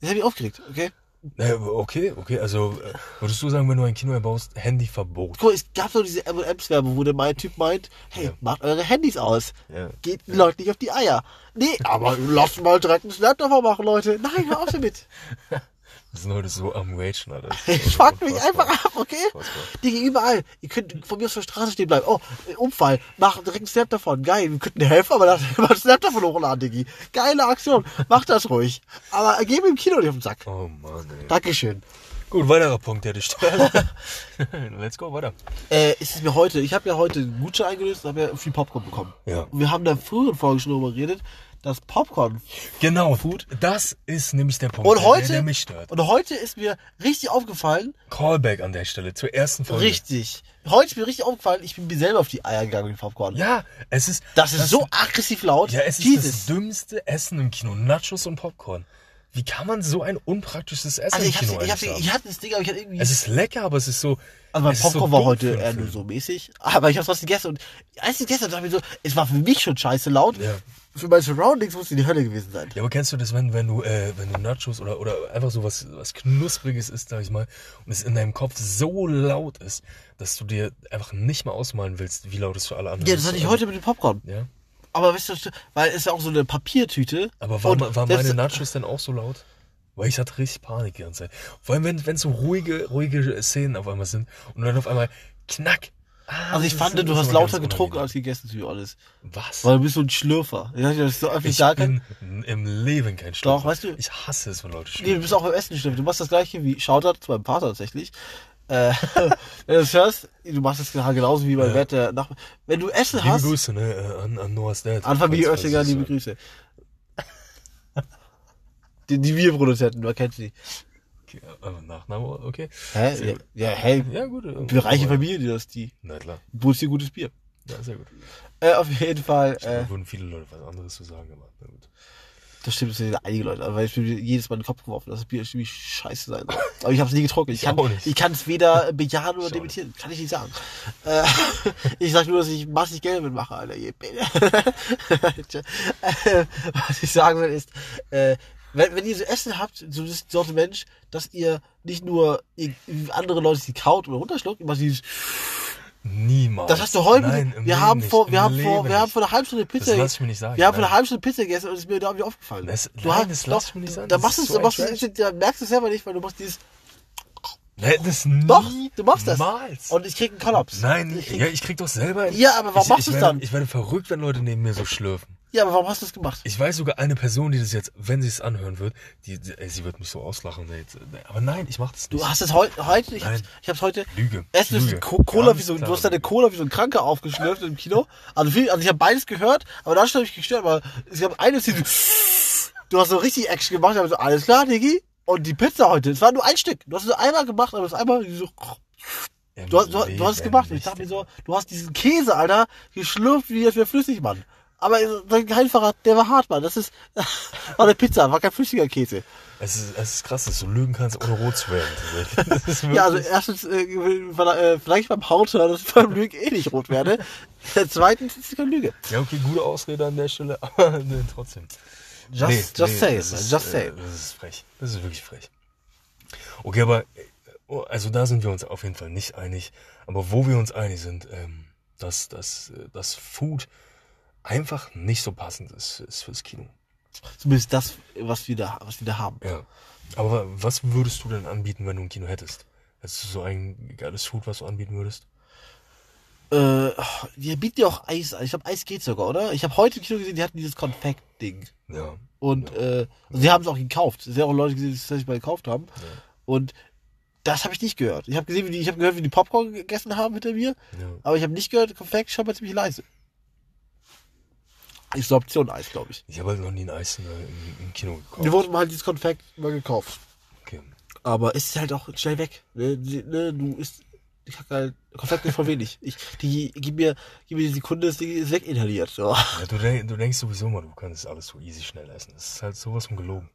Es hat mich aufgeregt, okay? Okay, okay, also äh, würdest du sagen, wenn du ein Kino erbaust, Handyverbot? Guck, es gab so diese M&M's-Werbung, wo der mein Typ meint, hey, Ja. macht eure Handys aus. Ja. Geht den Leuten nicht auf die Eier. Nee, aber lasst mal direkt einen Snap davon machen, Leute. Nein, hör auf damit. Wir sind heute so am Ragen, Alter. Ich fuck mich einfach ab, okay? Unfassbar. Digga, überall. Ihr könnt von mir aus auf der Straße stehen bleiben. Oh, Unfall. Mach direkt einen Snap davon. Geil. Wir könnten helfen, aber lass mal einen Snap davon hochladen, Diggi. Geile Aktion. Mach das ruhig. Aber geh mir im Kino nicht auf den Sack. Oh Mann, ey. Dankeschön. Gut, weiterer Punkt, der dich stört. Let's go, weiter. Äh, ist es mir heute, ich habe ja heute einen Gutschein eingelöst und habe ja viel Popcorn bekommen. Ja. Und wir haben in der früheren Folge schon darüber geredet, dass Popcorn Genau, das ist nämlich der Punkt, und der, heute, der mich stört. und heute ist mir richtig aufgefallen, Callback an der Stelle zur ersten Folge. richtig, heute ist mir richtig aufgefallen, ich bin mir selber auf die Eier gegangen mit Popcorn. Ja, es ist. Das ist so aggressiv laut. Ja, es ist Jesus. das dümmste Essen im Kino. Nachos und Popcorn. Wie kann man so ein unpraktisches Essen Also im ich, Kino hab's, ich, ich haben? hatte das Ding, aber ich hatte irgendwie. Es ist lecker, aber es ist so. also mein ist so Popcorn war heute eher nur so mäßig. Aber ich hab's trotzdem gegessen und als ich gegessen habe, dachte ich mir so, es war für mich schon scheiße laut. Ja. Für meine Surroundings muss die Hölle gewesen sein. Ja, aber kennst du das, wenn, wenn du, äh, wenn du Nachos oder, oder einfach so was, was Knuspriges isst, sag ich mal, und es in deinem Kopf so laut ist, dass du dir einfach nicht mal ausmalen willst, wie laut es für alle anderen Ja, ist. das hatte ich Also, heute mit dem Popcorn. Ja. Aber weißt du, weil es ist ja auch so eine Papiertüte. Aber war, Und war meine Nachos denn auch so laut? Weil ich hatte richtig Panik die ganze Zeit. Vor allem, wenn, wenn so ruhige, ruhige Szenen auf einmal sind und dann auf einmal knack. Ah, Also ich fand, du hast lauter getrunken als gegessen für alles. Was? Weil du bist so ein Schlürfer. Ich so Ich gar kein. bin im Leben kein Schlürfer. Doch, weißt du- Ich hasse es, wenn Leute Nee, du schlürfen. bist auch beim Essen schlürfen. Du machst das gleiche wie Shoutout zu meinem Vater tatsächlich. Äh, wenn du das hörst, du machst das genauso wie mein Ja. Wert der Nach Wenn du Essen Liebe hast, Grüße, ne, äh, an, an Noah's Dad. an Familie Oettinger, es liebe sagt. Grüße. Die, die Bierproduzenten, man kennt sie. Okay, aber Nachname, okay. Hä? Sehr Ja, gut. ja, hey, Ja, gut. eine reiche Familiendynastie. Na klar. Produziert gutes Bier. Ja, sehr gut. Äh, auf jeden Fall, Da äh, würden viele Leute was anderes zu sagen, aber na gut. Das stimmt, das sind einige Leute, aber ich bin mir jedes Mal in den Kopf geworfen, dass das Bier ziemlich scheiße sein soll. Aber ich habe es nie getrunken. Ich Ich kann ich es weder bejahen oder dementieren. Kann ich nicht sagen. Äh, ich sag nur, dass ich massig Geld mitmache, Alter. Äh, was ich sagen will ist, äh, wenn, wenn ihr so Essen habt, so das Sorte Mensch, dass ihr nicht nur ihr, andere Leute die kaut oder runterschluckt, immer dieses, Niemals. das hast du heute, Nein, wir Leben haben vor, wir haben Leben vor, wir haben vor einer halben Stunde Pizza, Das lass ich mir nicht sagen. wir haben vor nein. einer halben Stunde Pizza gegessen und es ist mir da nicht aufgefallen. Das- du nein, hast, das lass ich mir nicht sagen. Da machst du es, so da machst du, da merkst du es selber nicht, weil du machst dieses, Nee, das doch, du machst das. Niemals. Und ich krieg einen Kollaps. Nein, ich krieg, ja, ich krieg doch selber. Ja, aber warum ich, machst du's werde, dann? Ich werde verrückt, wenn Leute neben mir so schlürfen. Ja, aber warum hast du das gemacht? Ich weiß sogar eine Person, die das jetzt, wenn sie es anhören wird, die, die ey, sie wird mich so auslachen. Ey, jetzt, aber nein, ich mach das nicht. Du hast es heute, heute, ich hab's, ich hab's heute, Lüge. Erst du hast die Lüge. Co Cola Ganz wie so, du hast deine. Cola wie so ein Kranker aufgeschlürft im Kino. Also, viel, also ich habe beides gehört, aber da habe ich gestört, aber es gab eine Szene, du hast so richtig Action gemacht, aber so, alles klar, Diggi. Und die Pizza heute, es war nur ein Stück. Du hast es einmal gemacht, aber es einmal so, du, hast- du, du hast es gemacht. Ich dachte mir so, du hast diesen Käse, Alter, geschlürft wie das wäre flüssig, Mann. Aber dein Geheimverrat, der war hart, Mann. Das ist, war eine Pizza, war kein flüssiger Käse. Es ist, es ist krass, dass du lügen kannst, ohne rot zu werden. Ja, also erstens, äh, äh, vielleicht beim Hauter, dass ich beim Lügen eh nicht rot werde. Zweitens ist es keine Lüge. ja, okay, gute Ausrede an der Stelle, aber nee, trotzdem. Just, Nee, just nee, say, ist, just äh, say. Das ist frech. Das ist wirklich frech. Okay, aber äh, oh, also da sind wir uns auf jeden Fall nicht einig. Aber wo wir uns einig sind, ähm, dass, dass, äh, dass Food einfach nicht so passend ist, ist fürs Kino. Zumindest das, was wir da, was wir da haben. Ja. Aber was würdest du denn anbieten, wenn du ein Kino hättest? Hättest du so ein geiles Food, was du anbieten würdest? Äh, die bieten ja auch Eis an. Ich glaube, Eis geht sogar, oder? Ich habe heute im Kino gesehen, die hatten dieses Konfekt-Ding. Ja. Und äh, also sie haben es auch gekauft. Es sind ja auch Leute gesehen, die es tatsächlich mal gekauft haben. Und das habe ich nicht gehört. Ich habe gesehen, wie die, ich habe gehört, wie die Popcorn gegessen haben hinter mir. ja. Aber ich habe nicht gehört, Konfekt schon mal ziemlich leise. Ist eine Option Eis, glaube ich. Ich habe halt noch nie ein Eis in, im, im Kino gekauft. Wir wurden mal halt dieses Konfekt mal gekauft. Okay. Aber es ist halt auch schnell weg. Ne, Die- ne, du isst, ich hab halt, Konfekt ist voll wenig. Ich, die, gib mir, gib mir die Sekunde, das Ding ist weginhaliert. So. Ja, du, denk, du denkst sowieso mal, du kannst alles so easy schnell essen. Das ist halt sowas von gelogen.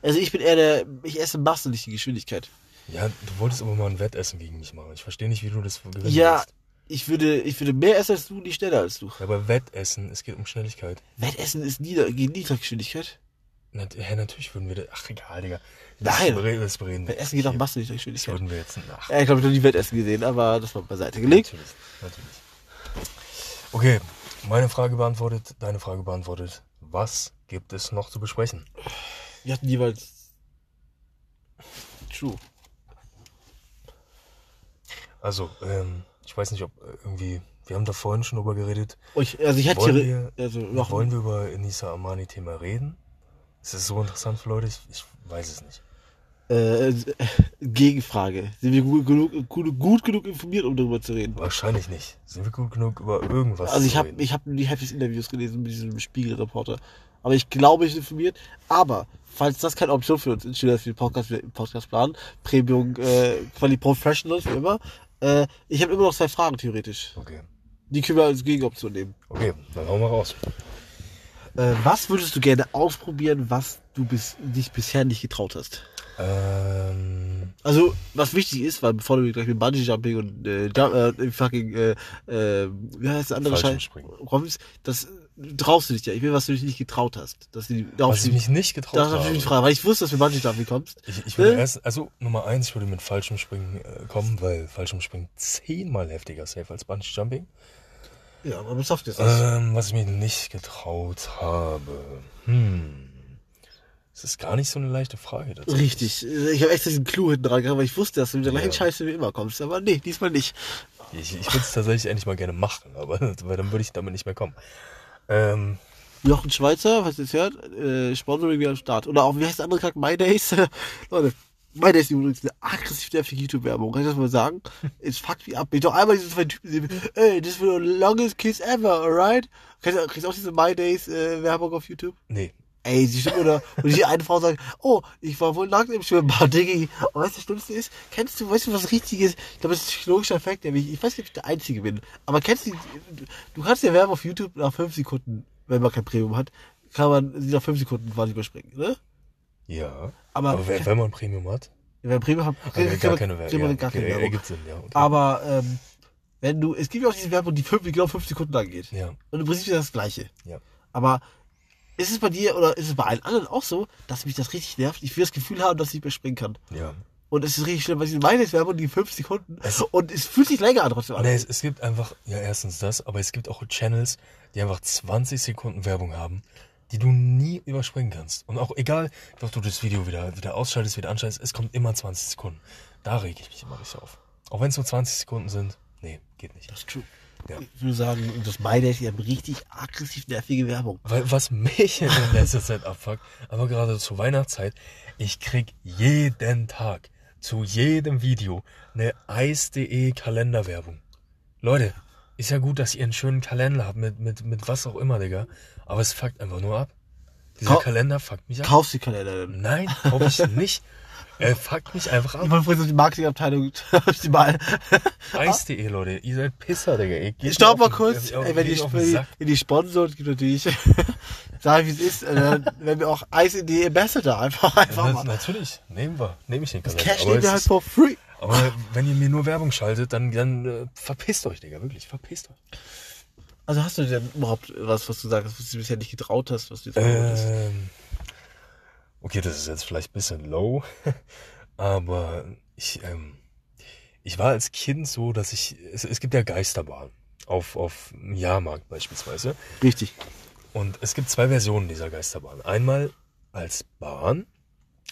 Also ich bin eher der, ich esse Masse, nicht die Geschwindigkeit. Ja, du wolltest aber mal ein Wettessen gegen mich machen. Ich verstehe nicht, wie du das gewinnen Ja, willst. Ich würde, ich würde mehr essen als du, nicht schneller als du. Ja, aber Wettessen, es geht um Schnelligkeit. Wettessen ist nieder, gegen Niedriggeschwindigkeit. Na, ja, natürlich würden wir das. Ach, egal, Digga. Nein. Das, bereden- das bereden wir Wettessen geht auch hier. Masse, Das Niedriggeschwindigkeit. würden wir jetzt. Ach, Ja, ich glaube, ich habe noch nie Wettessen gesehen, aber das war beiseite gelegt. natürlich. Natürlich. Okay, meine Frage beantwortet, deine Frage beantwortet. Was gibt es noch zu besprechen? Wir hatten jeweils. True. Also, ähm, ich weiß nicht, ob äh, irgendwie. Wir haben da vorhin schon drüber geredet. Oh, ich, also ich hätte Wollen hier, wir- also noch Wollen wir über Nisa Amani-Thema reden? Ist das so interessant für Leute? Ich, ich weiß es nicht. Äh, Gegenfrage. Sind wir gut genug, gut, gut genug informiert, um darüber zu reden? Wahrscheinlich nicht. Sind wir gut genug über irgendwas Also ich zu habe reden? ich hab die des Interviews gelesen mit diesem Spiegelreporter. Aber ich glaube, ich bin informiert. Aber falls das keine Option für uns ist, wir den Podcast, den Podcast planen, Premium, äh, Quali Professionals, wie immer. Äh, ich habe immer noch zwei Fragen theoretisch. Okay. Die können wir als Gegenoption nehmen. Okay, dann hauen wir raus. Äh, was würdest du gerne ausprobieren, was du bis, dich bisher nicht getraut hast? Ähm, Also, was wichtig ist, weil bevor du gleich mit Bungee Jumping und äh, Jump, äh, fucking, äh, äh, wie heißt der andere Scheiß? Fallschirmspringen. Kommst, das äh, traust du dich ja. Ich will, was du dich nicht getraut hast. Dass du, darauf was ich mich nicht getraut das ist habe. natürlich die Frage, weil ich wusste, dass du Bungee Jumping kommst. Ich, ich würde Äh? erst, also Nummer eins, ich würde mit Fallschirmspringen äh, kommen, weil Fallschirmspringen zehnmal heftiger safe als Bungee Jumping. Ja, aber soft ist das. Ähm, was ich mir nicht getraut habe. Hm. Das ist gar nicht so eine leichte Frage. tatsächlich. Richtig. Ich habe extra diesen Clou hinten dran gehabt, weil ich wusste, dass du mit der gleichen Ja. Scheiße wie immer kommst. Aber nee, diesmal nicht. Ich, ich würde es tatsächlich endlich mal gerne machen, aber weil dann würde ich damit nicht mehr kommen. Ähm, Jochen Schweizer, was ihr jetzt hört, äh, Sponsoring wieder am Start. Oder auch, wie heißt der andere Kack? My Days? Leute, My Days ist übrigens eine aggressiv nervige YouTube-Werbung. Kann ich das mal sagen? Es fuckt mich ab. Ich doch einmal diese zwei Typen sehe, ey, this will the longest kiss ever, alright? Kriegst du auch diese My Days äh, auf YouTube? nee. Ey, stimmt oder, und die eine Frau sagt, oh, ich war wohl nackt im Schwimmbad, Diggi. Und weißt du, das Schlimmste ist, kennst du, weißt du, was richtig ist? Ich glaube, das ist ein psychologischer Effekt, der mich, ich weiß nicht, ob ich der Einzige bin, aber kennst du, du kannst ja Werbung auf YouTube nach fünf Sekunden, wenn man kein Premium hat, kann man sie nach fünf Sekunden quasi überspringen, ne? Ja. Aber- Aber, wenn, wenn man ein Premium hat, Wenn man Premium hat, hat kriegt man gar keine Werbung. Ja, gar keine okay, Werbung. Sinn, ja. Okay. Aber, ähm, wenn du, es gibt ja auch diese Werbung, die fünf, die genau fünf Sekunden lang geht. Ja, Und im Prinzip ist das das Gleiche. ja. Aber ist es bei dir oder ist es bei allen anderen auch so, dass mich das richtig nervt? Ich will das Gefühl haben, dass ich überspringen kann. Ja. Und es ist richtig schlimm, weil diese meine Werbung, die fünf Sekunden. Es- und es fühlt sich länger an trotzdem an. Nee, es, es gibt einfach, ja, erstens das, aber es gibt auch Channels, die einfach 20 Sekunden Werbung haben, die du nie überspringen kannst. Und auch egal, ob du das Video wieder, wieder ausschaltest, wieder anschaltest, es kommt immer 20 Sekunden. Da reg ich mich immer nicht auf. Auch wenn es nur 20 Sekunden sind, nee, geht nicht. Das ist true. Ja. Ich würde sagen, das meine ich, die haben richtig aggressiv nervige Werbung. Weil was mich in letzter Zeit abfuckt, aber gerade zur Weihnachtszeit, ich krieg jeden Tag zu jedem Video eine Eis.de Kalenderwerbung. Leute, ist ja gut, dass ihr einen schönen Kalender habt mit, mit, mit was auch immer, Digga. Aber es fuckt einfach nur ab. Dieser Kau- Kalender fuckt mich ab. Kaufst die Kalender denn? Nein, kauf ich nicht. Er fuckt mich einfach Ich ab. so die Marketingabteilung, die mal. Eis.de, Leute, ihr seid Pisser, Digga. Geht Stopp mal kurz, ey, wenn den wenn die, wenn die Sponsoren gibt natürlich, sag ich wie es ist, äh, wenn wir auch Eis in die Ambassador einfach, einfach Na, mal. natürlich, nehmen wir. Nehme ich den Kalender. Cash Aber nehmen wir halt for free. Aber wenn ihr mir nur Werbung schaltet, dann, dann äh, verpisst euch, Digga, wirklich, verpisst euch. Also hast du denn überhaupt was, was du sagst, was du bisher nicht getraut hast, was du jetzt? Ähm, okay, das ist jetzt vielleicht ein bisschen low, aber ich, ähm, ich war als Kind so, dass ich, es, es gibt ja Geisterbahnen auf, auf dem Jahrmarkt beispielsweise. Richtig. Und es gibt zwei Versionen dieser Geisterbahn. Einmal als Bahn,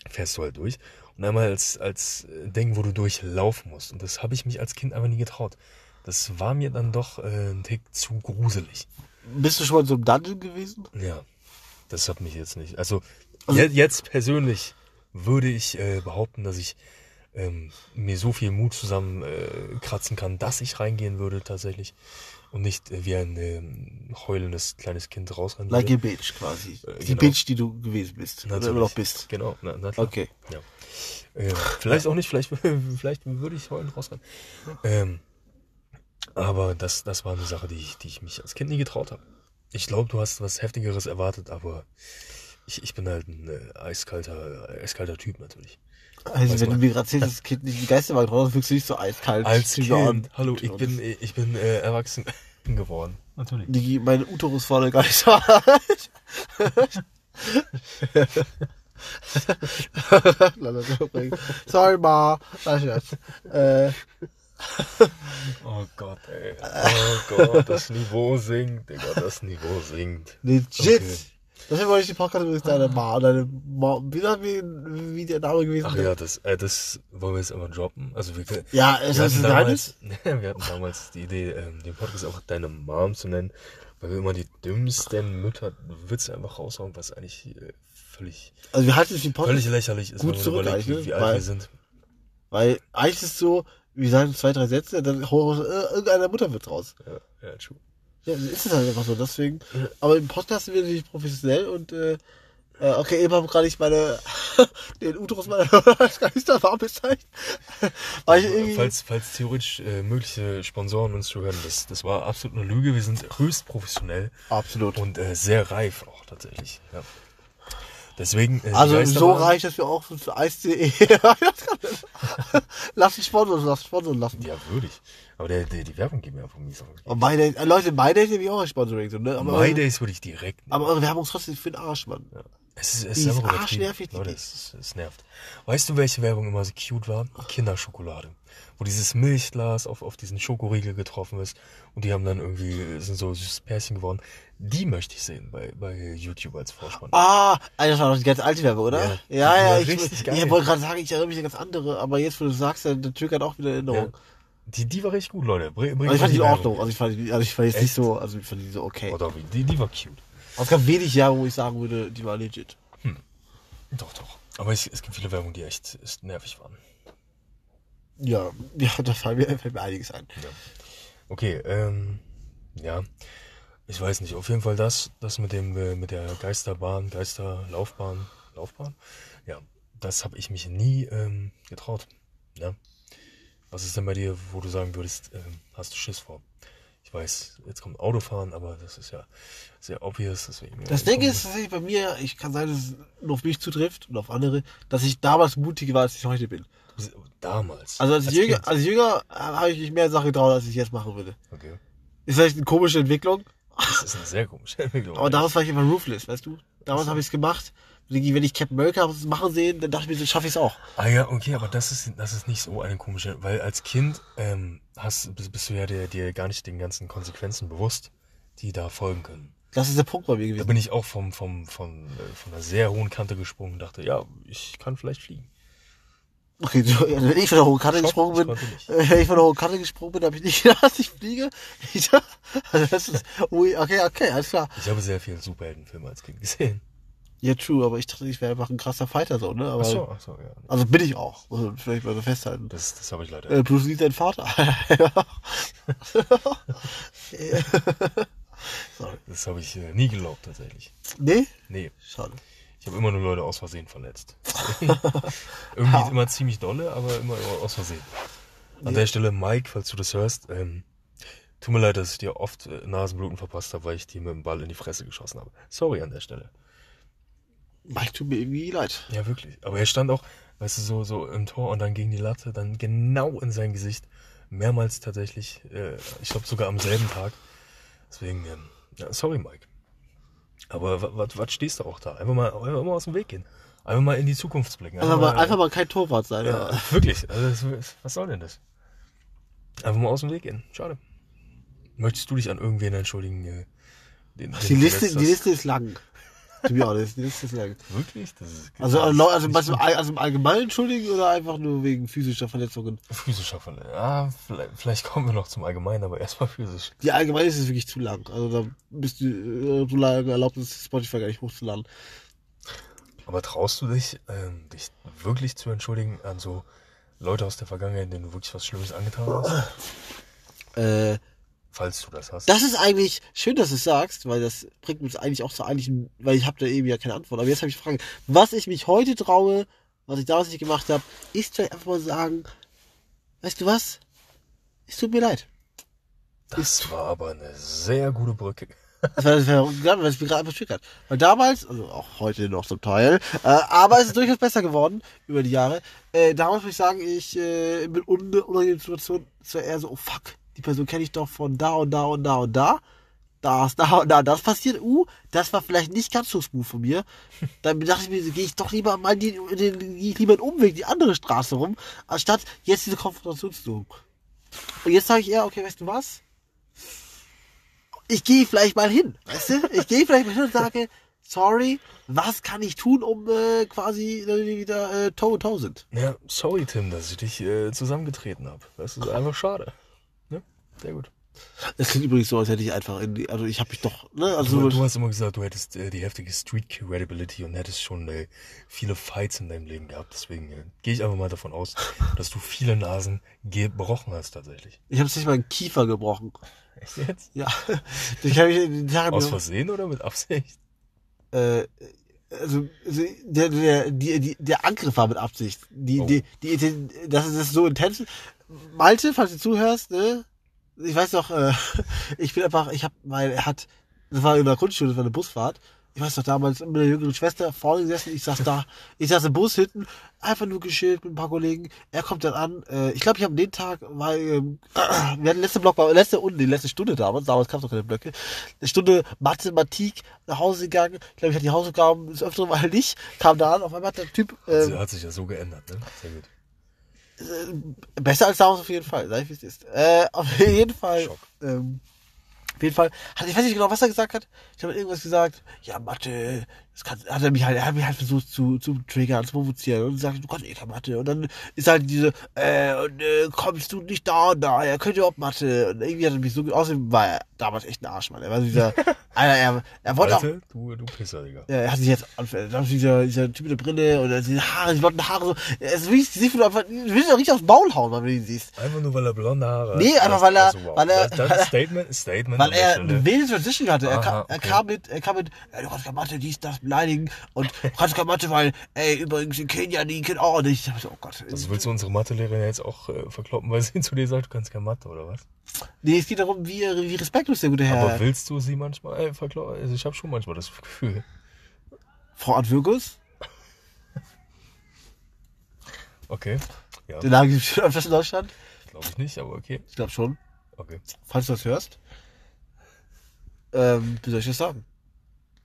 fährst du halt durch, und einmal als, als äh, Ding, wo du durchlaufen musst. Und das habe ich mich als Kind einfach nie getraut. Das war mir dann doch äh, ein Tick zu gruselig. Bist du schon mal in so einem Dungeon gewesen? Ja, das hat mich jetzt nicht. Also, je, jetzt persönlich würde ich äh, behaupten, dass ich ähm, mir so viel Mut zusammen äh, kann, dass ich reingehen würde tatsächlich und nicht äh, wie ein ähm, heulendes kleines Kind rausrennen Like a würde. bitch quasi. Äh, die genau. Bitch, die du gewesen bist. Oder Natürlich. immer noch bist. Genau, na, na. Okay. Ja. Äh, vielleicht auch nicht, vielleicht, vielleicht würde ich heulen rausrennen. Ähm, aber das, das war eine Sache, die ich, die ich mich als Kind nie getraut habe. Ich glaube, du hast was Heftigeres erwartet, aber ich, ich bin halt ein äh, eiskalter, eiskalter Typ natürlich. Also Weiß wenn du man. mir gerade erzählst, das Kind nicht in Geisterwald raus, wirkst du nicht so eiskalt. Als Kind, an. hallo, ich bin, ich bin äh, erwachsen geworden. Natürlich. Die, mein Uterus war da gar nicht so alt. Sorry, Ma. Nein, Scherz. Äh, Oh Gott, ey. Oh Gott, das Niveau sinkt, Digga, das Niveau sinkt. legit. Okay. Deswegen wollte ich die Podcast übrigens deine Ma. Deine Ma. Wie, wie, wie der Name gewesen Ach ja, das, äh, das wollen wir jetzt einfach droppen. Also wir, Ja, ist wir, das damals, wir hatten damals die Idee, ähm, den Podcast auch deine Mom zu nennen, weil wir immer die dümmsten Mütter Witze einfach raushauen, was eigentlich äh, völlig, Also wir halten den Podcast, völlig lächerlich ist, gut wenn man überlegt, wie, wie ne? alt Weil- wir sind. weil eigentlich ist es so, wir sagen zwei, drei Sätze, dann hauen wir äh, irgendeiner Mutter wird raus. Ja, ja, true. Ja, ist es halt einfach so, deswegen. Aber im Podcast sind wir natürlich professionell und äh, äh, okay, eben habe gerade nicht meine den Uterus meiner Geister warm bezeichnet. Weil ich irgendwie. Falls, falls theoretisch äh, mögliche Sponsoren uns zuhören, das, das war absolut eine Lüge. Wir sind höchst professionell Absolut. und äh, sehr reif auch tatsächlich. Ja. Deswegen. Äh, Also so reich, dass wir auch für Eis.de lass dich sponsern, lass sponsern lassen. Ja, würde ich. Aber der, der, die Werbung geht mir einfach mies auf. Und meine, äh, Leute, meine ist nämlich auch ein Sponsoring, so, ne? Aber, My Days würde ich direkt. nehmen. aber eure Werbung ist trotzdem für den Arsch, Mann. Ja. Es ist, es ist einfach arschnervig, Leute, es, es nervt. Weißt du, welche Werbung immer so cute war? Kinderschokolade. Wo dieses Milchglas auf, auf diesen Schokoriegel getroffen ist und die haben dann irgendwie, sind so süßes Pärchen geworden. Die möchte ich sehen bei, bei YouTube als Vorspann. Ah, das war noch die ganz alte Werbung, oder? Ja, Ja, ja, ich, ich, geil. wollte gerade sagen, ich erinnere mich an ganz andere, aber jetzt, wo du sagst, dann triggert auch wieder Ja. Erinnerung. Die, die war richtig gut, Leute. Bring, bring Also ich fand die in. Ordnung. Also ich fand, die- also ich fand jetzt nicht so, also ich fand die so okay. Oh, doch, die, die war cute. Aber es gab wenig Jahre, wo ich sagen würde, die war legit. Doch, doch. Aber es, es gibt viele Werbungen, die echt, nervig waren. Ja, ja, da fällt mir, fällt mir einiges ein. Ja. Okay, ähm, ja. Ich weiß nicht, auf jeden Fall das, das mit dem, äh, mit der Geisterbahn, Geisterlaufbahn, Laufbahn, ja, das habe ich mich nie ähm, getraut. Ja. Was ist denn bei dir, wo du sagen würdest, ähm, hast du Schiss vor? Ich weiß, jetzt kommt Autofahren, aber das ist ja sehr obvious. Deswegen, Das ja, Ding ist tatsächlich bei mir, ich kann sein, dass es nur auf mich zutrifft und auf andere, dass ich damals mutiger war, als ich heute bin. damals. Also als, Jünger, Kind. als Jünger äh, habe ich mich mehr Sachen getraut, als ich jetzt machen würde. Okay. Ist vielleicht eine komische Entwicklung, Das ist eine sehr komische Entwicklung. aber damals war ich immer ruthless, weißt du? Damals habe ich es gemacht. Wenn ich Captain America machen sehen, dann dachte ich mir, so schaffe ich es auch. Ah ja, okay, aber das ist, das ist nicht so eine komische, weil als Kind ähm, hast, bist, bist du ja dir, dir gar nicht den ganzen Konsequenzen bewusst, die da folgen können. Das ist der Punkt bei mir Da gewesen. bin ich auch vom, vom, von, äh, von einer sehr hohen Kante gesprungen und dachte, ja, ich kann vielleicht fliegen. Okay, wenn ich von der hohen Kante gesprungen ich bin, äh, wenn ich von der hohen Kante gesprungen bin, habe ich nicht gedacht, dass ich fliege. Ich, dachte- also das ist, okay, okay, alles klar. Ich habe sehr viele Superheldenfilme als Kind gesehen. Ja, true, aber ich dachte, ich wäre einfach ein krasser Fighter so, ne? Aber, Ach so, ach so, ja. Also bin ich auch, man vielleicht mal so festhalten. Das, das habe ich leider. Äh, Bruce Lee sein Vater. Sorry. Das habe ich äh, nie geglaubt, tatsächlich. Nee? Nee, Schade. ich habe immer nur Leute aus Versehen verletzt. Irgendwie immer ziemlich dolle, aber immer aus Versehen. An der Stelle, Mike, falls du das hörst, ähm, tut mir leid, dass ich dir oft äh, Nasenbluten verpasst habe, weil ich dir mit dem Ball in die Fresse geschossen habe. Sorry an der Stelle. Mike tut mir irgendwie leid. Ja, wirklich. Aber er stand auch, weißt du, so, so im Tor und dann gegen die Latte, dann genau in sein Gesicht. Mehrmals tatsächlich. Äh, ich glaube sogar am selben Tag. Deswegen, ähm, ja, sorry, Mike. Aber was stehst du auch da? Einfach mal, einfach mal aus dem Weg gehen. Einfach mal in die Zukunft blicken. Einfach mal, einfach mal kein Torwart sein. ja, Ja. wirklich. Also, das, was soll denn das? Einfach mal aus dem Weg gehen. Schade. Möchtest du dich an irgendwen entschuldigen? äh, Den, den Die Liste, die? Liste ist lang. To be honest, Liste ist lang. Wirklich? Das ist, Also, das also, also, also, also im Allgemeinen entschuldigen oder einfach nur wegen physischer Verletzungen? Physischer Verletzung. Ja, vielleicht, vielleicht kommen wir noch zum Allgemeinen, aber erstmal physisch. Die allgemein ist es wirklich zu lang. Also da bist du äh, so lange erlaubt, ist Spotify gar nicht hochzuladen. Aber traust du dich, ähm, dich wirklich zu entschuldigen an so Leute aus der Vergangenheit, denen du wirklich was Schlimmes angetan hast? Äh, Falls du das hast. das ist eigentlich schön, dass du es sagst, weil das bringt uns eigentlich auch zur eigentlichen, weil ich habe da eben ja keine Antwort. Aber jetzt habe ich die Frage, was ich mich heute traue, was ich damals nicht gemacht habe, ist vielleicht einfach mal sagen, weißt du was? Es tut mir leid. Das war aber eine sehr gute Brücke. Das war, das war gerade, weil es mir gerade einfach triggert. Weil damals, also auch heute noch zum Teil, äh, aber es ist durchaus besser geworden über die Jahre. Äh, damals muss ich sagen, ich äh, bin un unangenehmen Situationen eher so, oh fuck, die Person kenne ich doch von da und da und da und da. Da ist da und da das passiert. Uh, das war vielleicht nicht ganz so smooth von mir. Dann dachte ich mir, gehe ich doch lieber mal den, gehe ich lieber einen Umweg, die andere Straße rum, anstatt jetzt diese Konfrontation zu suchen. Und jetzt sage ich eher, okay, weißt du was? ich gehe vielleicht mal hin, weißt du? Ich gehe vielleicht mal hin und sage, sorry, was kann ich tun, um äh, quasi wir wieder äh, Toe Toe sind? Ja, sorry, Tim, dass ich dich äh, zusammengetreten habe. Das ist einfach schade. Sehr gut. Das klingt übrigens so, als hätte ich einfach in die, also ich habe mich doch, ne, also Du, du hast immer gesagt, du hättest äh, die heftige Street Credibility und hättest schon äh, viele Fights in deinem Leben gehabt. Deswegen äh, gehe ich einfach mal davon aus, dass du viele Nasen gebrochen hast tatsächlich. ich habe sich meinen Kiefer gebrochen. Echt jetzt? Ja, ich habe die Tage Aus Versehen oder mit Absicht? äh, also, der, der, die, die, der Angriff war mit Absicht. Die, Oh. die, die, die, das ist das ist so intens. Malte, falls du zuhörst, ne? Ich weiß noch, äh, ich bin einfach, ich hab, weil er hat, das war in der Grundschule, das war eine Busfahrt. Ich weiß noch damals mit der jüngeren Schwester vorne gesessen, ich saß da, ich saß im Bus hinten, einfach nur geschillt mit ein paar Kollegen. Er kommt dann an. Äh, ich glaube, ich habe den Tag, weil ähm, wir hatten letzte Block, war letzte und die letzte Stunde damals, damals gab es noch keine Blöcke. Eine Stunde Mathematik nach Hause gegangen. Ich glaube, ich hatte die Hausaufgaben des Öfteren mal nicht. Kam da an, auf einmal hat der Typ Also ähm, hat sich ja so geändert, ne? Sehr gut. Besser als damals auf jeden Fall, sag ich wie es ist. Äh, auf jeden Fall. Ähm, auf jeden Fall, hat, ich weiß nicht genau, was er gesagt hat. Ich habe irgendwas gesagt, ja, Mathe, das kann, hat er mich halt, er hat mich halt versucht zu, zu triggern, zu provozieren und sagt, du kannst eh keine Mathe. Und dann ist halt diese, äh, und, äh, kommst du nicht da und da, er könnte überhaupt Mathe. Und irgendwie hat er mich so, außerdem war er damals echt ein Arsch, Mann. Er war so dieser, Alter, er, er wollte auch, Alter, du, du Pisser, Digga. ja, er hat sich jetzt anfällt. Dann dieser, dieser Typ mit der Brille und diese Haare, die blonden Haare so. Es ist siehst du einfach, du willst ja richtig aufs Maul hauen, wenn du ihn siehst. Einfach nur, weil er blonde Haare hat. Nee, einfach weil er- also, wow. weil er- Das, das er- Statement, Statement. Weil er eine wilde Transition hatte. Er, Aha, kam, er okay. kam mit, er kam mit, ey, du kannst keine Mathe, dies, das, beleidigen. Und keine Mathe, weil, ey, übrigens in Kenia, die können auch nicht. Ich dachte, Oh Gott. Also willst du unsere Mathelehrerin jetzt auch äh, verkloppen, weil sie zu dir sagt, du kannst kein Mathe oder was? Nee, es geht darum, wie, wie respektlos der gute Herr. Aber willst du sie manchmal äh, verkloppen? Also ich habe schon manchmal das Gefühl. Frau Advirgus, Okay. Ja, den Namen gibt es öfters in Deutschland. glaube ich nicht, aber okay. Ich glaube schon. Okay. Falls du das hörst. Ähm, wie soll ich das sagen?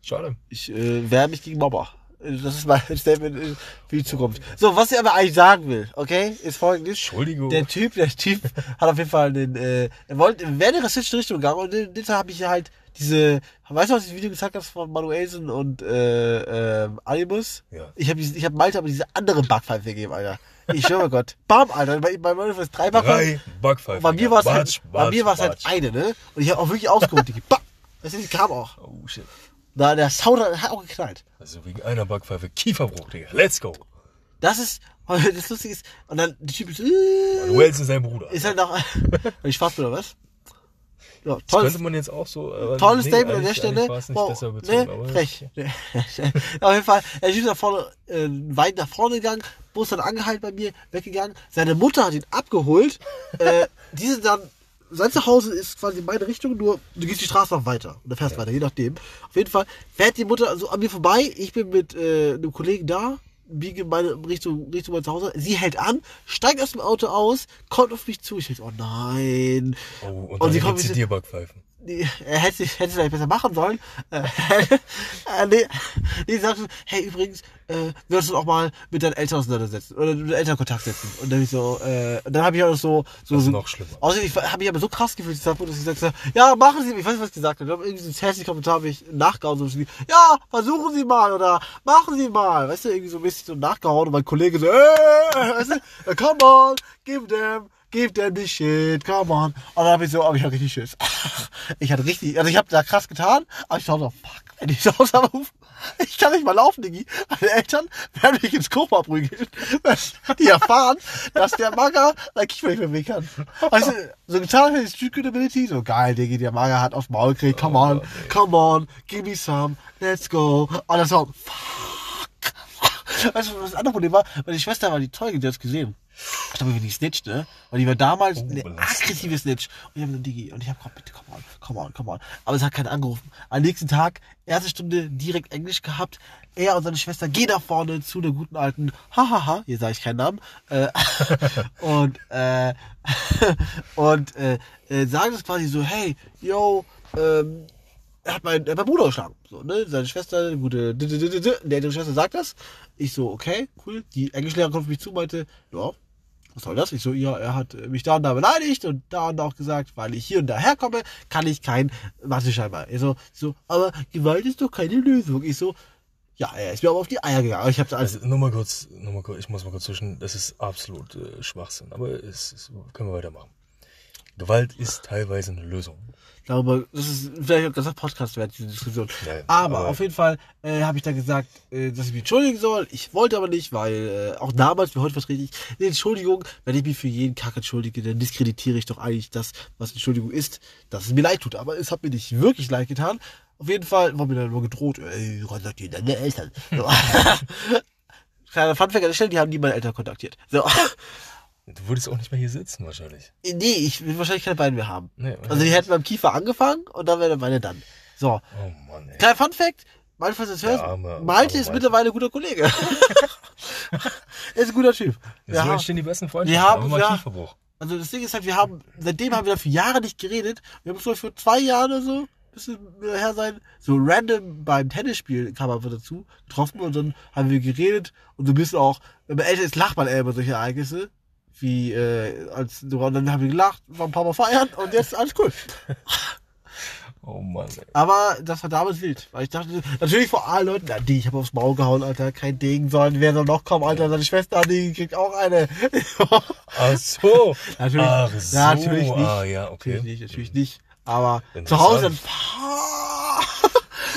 Schade. Ich äh, wehre mich gegen Mobber. Das ist mein Statement äh, für die Zukunft. So, was ich aber eigentlich sagen will, okay, ist folgendes. Entschuldigung. Der Typ, der Typ hat auf jeden Fall den, äh, er wollte, wäre in eine rassistische Richtung gegangen und in dem Fall habe ich halt diese, weißt du, was ich das Video gezeigt habe von Manuelsen und äh, ähm, Animus? Ja. Ich habe ich hab Malte aber diese andere Backpfeife gegeben, Alter. Ich schwöre Gott. Bam, Alter. Bei, bei Manuel war es drei Backpfeifen. Drei Backpfeifen. Bei mir war es halt, Batsch, bei mir war es halt eine, ne? Und ich habe auch wirklich ausgeholt. Bam! Das ist, kam auch. Oh shit. Da, der Sound hat auch geknallt. Also wegen einer Backpfeife Kieferbruch, Digga. Let's go. Das ist, das Lustige ist, und dann, die Typ ist, äh, Manuels ist sein Bruder. ist halt noch, ich Spaß oder was? Ja, Das tolles, könnte man jetzt auch so. aber tolles nee, Statement an der Stelle. war es nicht Wow, besser bezogen, ne? aber Frech. Auf jeden Fall, er ist nach vorne, äh, weit nach vorne gegangen, Bus dann angehalten bei mir, weggegangen. Seine Mutter hat ihn abgeholt. äh, diese dann, sein Zuhause ist quasi in meine Richtung, nur du gehst die Straße noch weiter und dann fährst weiter, je nachdem. Auf jeden Fall fährt die Mutter so an mir vorbei. Ich bin mit äh, einem Kollegen da, biege meine Richtung, Richtung mein Zuhause. Sie hält an, steigt aus dem Auto aus, kommt auf mich zu. Ich denke, oh nein. Oh, und, Und sie kommt mit- dir Backpfeifen. Er hätte hätte es vielleicht besser machen sollen. Äh, äh, nee, nee, sagte, hey, übrigens, äh, wirst du auch mal mit deinen Eltern auseinandersetzen oder mit deinen Eltern Kontakt setzen. Und dann ich so, äh, und dann habe ich auch so, so, Das ist so noch schlimmer. Außerdem, ich habe mich aber so krass gefühlt, dass ich gesagt habe, ja, machen Sie, ich weiß nicht, was ich gesagt habe. Ich glaube, irgendwie so ein hässlichen Kommentar habe ich nachgehauen, so wie, ja, versuchen Sie mal oder machen Sie mal. Weißt du, irgendwie so ein bisschen so nachgehauen und mein Kollege so, äh, weißt du, come on, give them, give them the shit, come on. Und dann habe ich so, aber ich hatte richtig Schiss. Ich hatte richtig, also ich habe da krass getan, aber ich dachte so, fuck, wenn zu Hause anrufen, ich kann nicht mal laufen, Diggi. Meine Eltern werden mich ins Koma prügeln. Die erfahren, dass der Maga sein Kiefer nicht mehr weg kann. Du, so getan hat die Street Credibility, so geil, Diggi, der Maga hat aufs Maul gekriegt, come on, ey. come on, give me some, let's go. Und das war, fuck. Weißt du, was das andere Problem war? Meine Schwester war die Zeuge, die hat es gesehen. Ich glaube, wenn die snitcht, ne? Weil die war damals Oh, eine aggressive Snitch. Und ich habe gesagt, Digi, und ich habe gesagt, bitte, come on, come on, come on. Aber es hat keinen angerufen. Am nächsten Tag, erste Stunde, direkt Englisch gehabt. Er und seine Schwester gehen nach vorne zu der guten alten, hahaha, hier sage ich keinen Namen, äh, und, äh, und, äh, äh, sagen das quasi so, hey, yo, ähm, er hat meinen, er hat meinen Bruder geschlagen. So, ne? Seine Schwester, gute, d- d- d- d- d- die ältere Schwester sagt das. Ich so, okay, cool. Die Englischlehrerin kommt auf mich zu, meinte, ja, was soll das? Ich so, ja, er hat mich da und da beleidigt und da und da auch gesagt, weil ich hier und da herkomme, kann ich kein Mathe-Schein mehr. Ich so, so, aber Gewalt ist doch keine Lösung. Ich so, ja, er ist mir aber auf die Eier gegangen. Ich habe alles, Also, nur mal kurz, nur mal kurz, ich muss mal kurz zwischen, das ist absolut äh, Schwachsinn, aber es, es können wir weitermachen. Gewalt ist teilweise eine Lösung. Darüber, das ist vielleicht ein ganzer Podcast wert, diese Diskussion. Ja, aber, aber- auf jeden Fall äh, habe ich dann gesagt, äh, dass ich mich entschuldigen soll. Ich wollte aber nicht, weil äh, auch damals, wie heute vertrete ich, eine Entschuldigung, wenn ich mich für jeden Kack entschuldige, dann diskreditiere ich doch eigentlich das, was Entschuldigung ist, dass es mir leid tut. Aber es hat mir nicht wirklich leid getan. Auf jeden Fall war mir dann nur gedroht, ey, kontakt die deine Eltern. So. Kleiner Funfact an der Stelle, die haben nie meine Eltern kontaktiert. So. Du würdest auch nicht mehr hier sitzen, wahrscheinlich. Nee, ich will wahrscheinlich keine Beine mehr haben. Nee, also die hätten beim Kiefer angefangen und dann wäre meine dann. So. Oh Mann, ey. Kleiner Fun Fact, du das hörst, arme- Malte ist Malte. mittlerweile ein guter Kollege. er ist ein guter Typ. So Wir haben, entstehen die besten Freundschaften. wir haben- ja. Kieferbruch. also das Ding ist halt, wir haben, seitdem haben wir für Jahre nicht geredet. Wir haben uns so für zwei Jahre oder so, bisschen her sein, so random beim Tennisspiel kam er dazu, getroffen und dann haben wir geredet und so ein bisschen auch, wenn man älter ist, lacht man eher über solche Ereignisse. Wie, äh, als, und dann haben wir gelacht, waren ein paar Mal feiern und jetzt alles cool. Oh Mann, ey. Aber das war damals wild. Weil ich dachte, natürlich vor allen Leuten, na, die, ich habe aufs Maul gehauen, Alter, kein Ding sollen, wer soll noch kommen, Alter, seine Schwester, die kriegt auch eine. Ach so. Natürlich, Ach so. natürlich nicht. Ah, ja, okay. Natürlich nicht, natürlich nicht. Aber zu. Hause,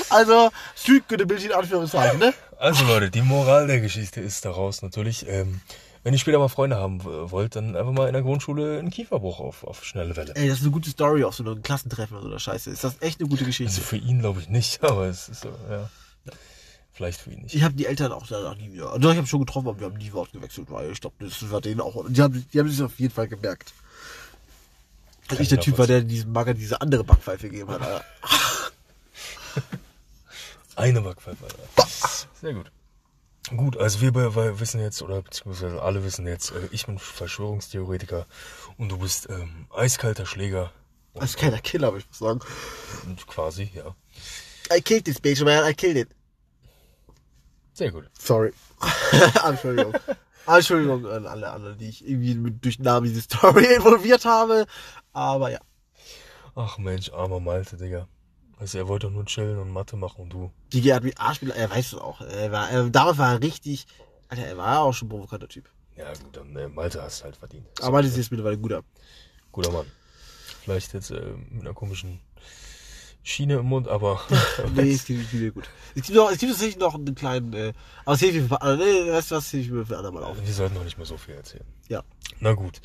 also, Streetgüte-Bild in Anführungszeichen, ne? Also Leute, die Moral der Geschichte ist daraus natürlich, ähm, wenn ihr später mal Freunde haben wollt, dann einfach mal in der Grundschule einen Kieferbruch auf, auf schnelle Welle. Ey, das ist eine gute Story auf so einem Klassentreffen oder so Scheiße. Ist das echt eine gute Geschichte? Also für ihn glaube ich nicht, aber es ist so, ja. Vielleicht für ihn nicht. Ich habe die Eltern auch danach nie wieder. Also ich habe schon getroffen, aber wir haben nie Wort gewechselt, weil ich glaube, das war denen auch. Die haben, die haben sich auf jeden Fall gemerkt. Dass ich der Typ war, der diesem Bagger diese andere Backpfeife gegeben hat. Eine Backpfeife. Alter. Sehr gut. Gut, also wir be- wissen jetzt, oder beziehungsweise alle wissen jetzt, äh, ich bin Verschwörungstheoretiker und du bist ähm, eiskalter Schläger. Keiner Killer, aber ich muss sagen. Quasi, ja. I killed this bitch, man. I killed it. Sehr gut. Sorry. Entschuldigung. Entschuldigung an alle anderen, die ich irgendwie durch Namen diese Story involviert habe. Aber ja. Ach Mensch, armer Malte, Digga. Also er wollte doch nur chillen und Mathe machen und du. Die hat mit A-Spieler, er weiß es auch. Er war, er, damals war er richtig, Alter, er war auch schon ein provokanter Typ. Ja gut, dann äh, Malte hast halt verdient. Aber das ist jetzt mittlerweile ein guter. Guter Mann. Vielleicht jetzt äh, mit einer komischen Schiene im Mund, aber Nee, es gibt wieder gut. Es gibt noch, es gibt tatsächlich noch einen kleinen, äh, aber das hilft mir für andere, nee, weißt du was, hilft mir für andere mal auf. wir sollten noch nicht mehr so viel erzählen. Ja. Na gut.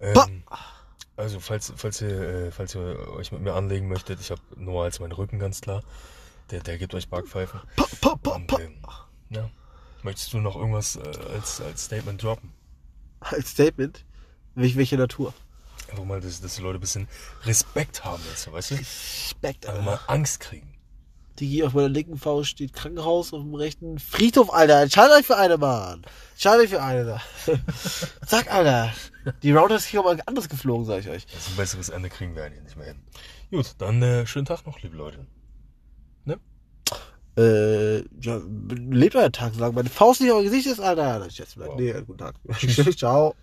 Ähm, also falls, falls, ihr, äh, falls ihr euch mit mir anlegen möchtet, ich habe Noah als meinen Rücken ganz klar. Der, der gibt euch Backpfeifen. Pa, pa, pa, Und, ähm, ja. Möchtest du noch irgendwas äh, als, als Statement droppen? Als Statement, welche, welche Natur? Einfach mal, dass, dass die Leute ein bisschen Respekt haben jetzt, weißt du? Respekt, Einfach Alter. mal Angst kriegen. Digi, auf meiner linken Faust steht Krankenhaus, auf dem rechten Friedhof, Alter. Entscheidet euch für eine, Mann. Entscheidet euch für eine da. Zack, Alter. Die Router ist hier mal anderes geflogen, sag ich euch. Also ein besseres Ende kriegen wir eigentlich nicht mehr hin. Gut, dann äh, schönen Tag noch, liebe Leute. Ne? Äh, ja, lebt euer Tag, sagen. Meine Faust nicht auf euer Gesicht ist, Alter. Ich jetzt Wow. Nee, guten Tag. Ciao.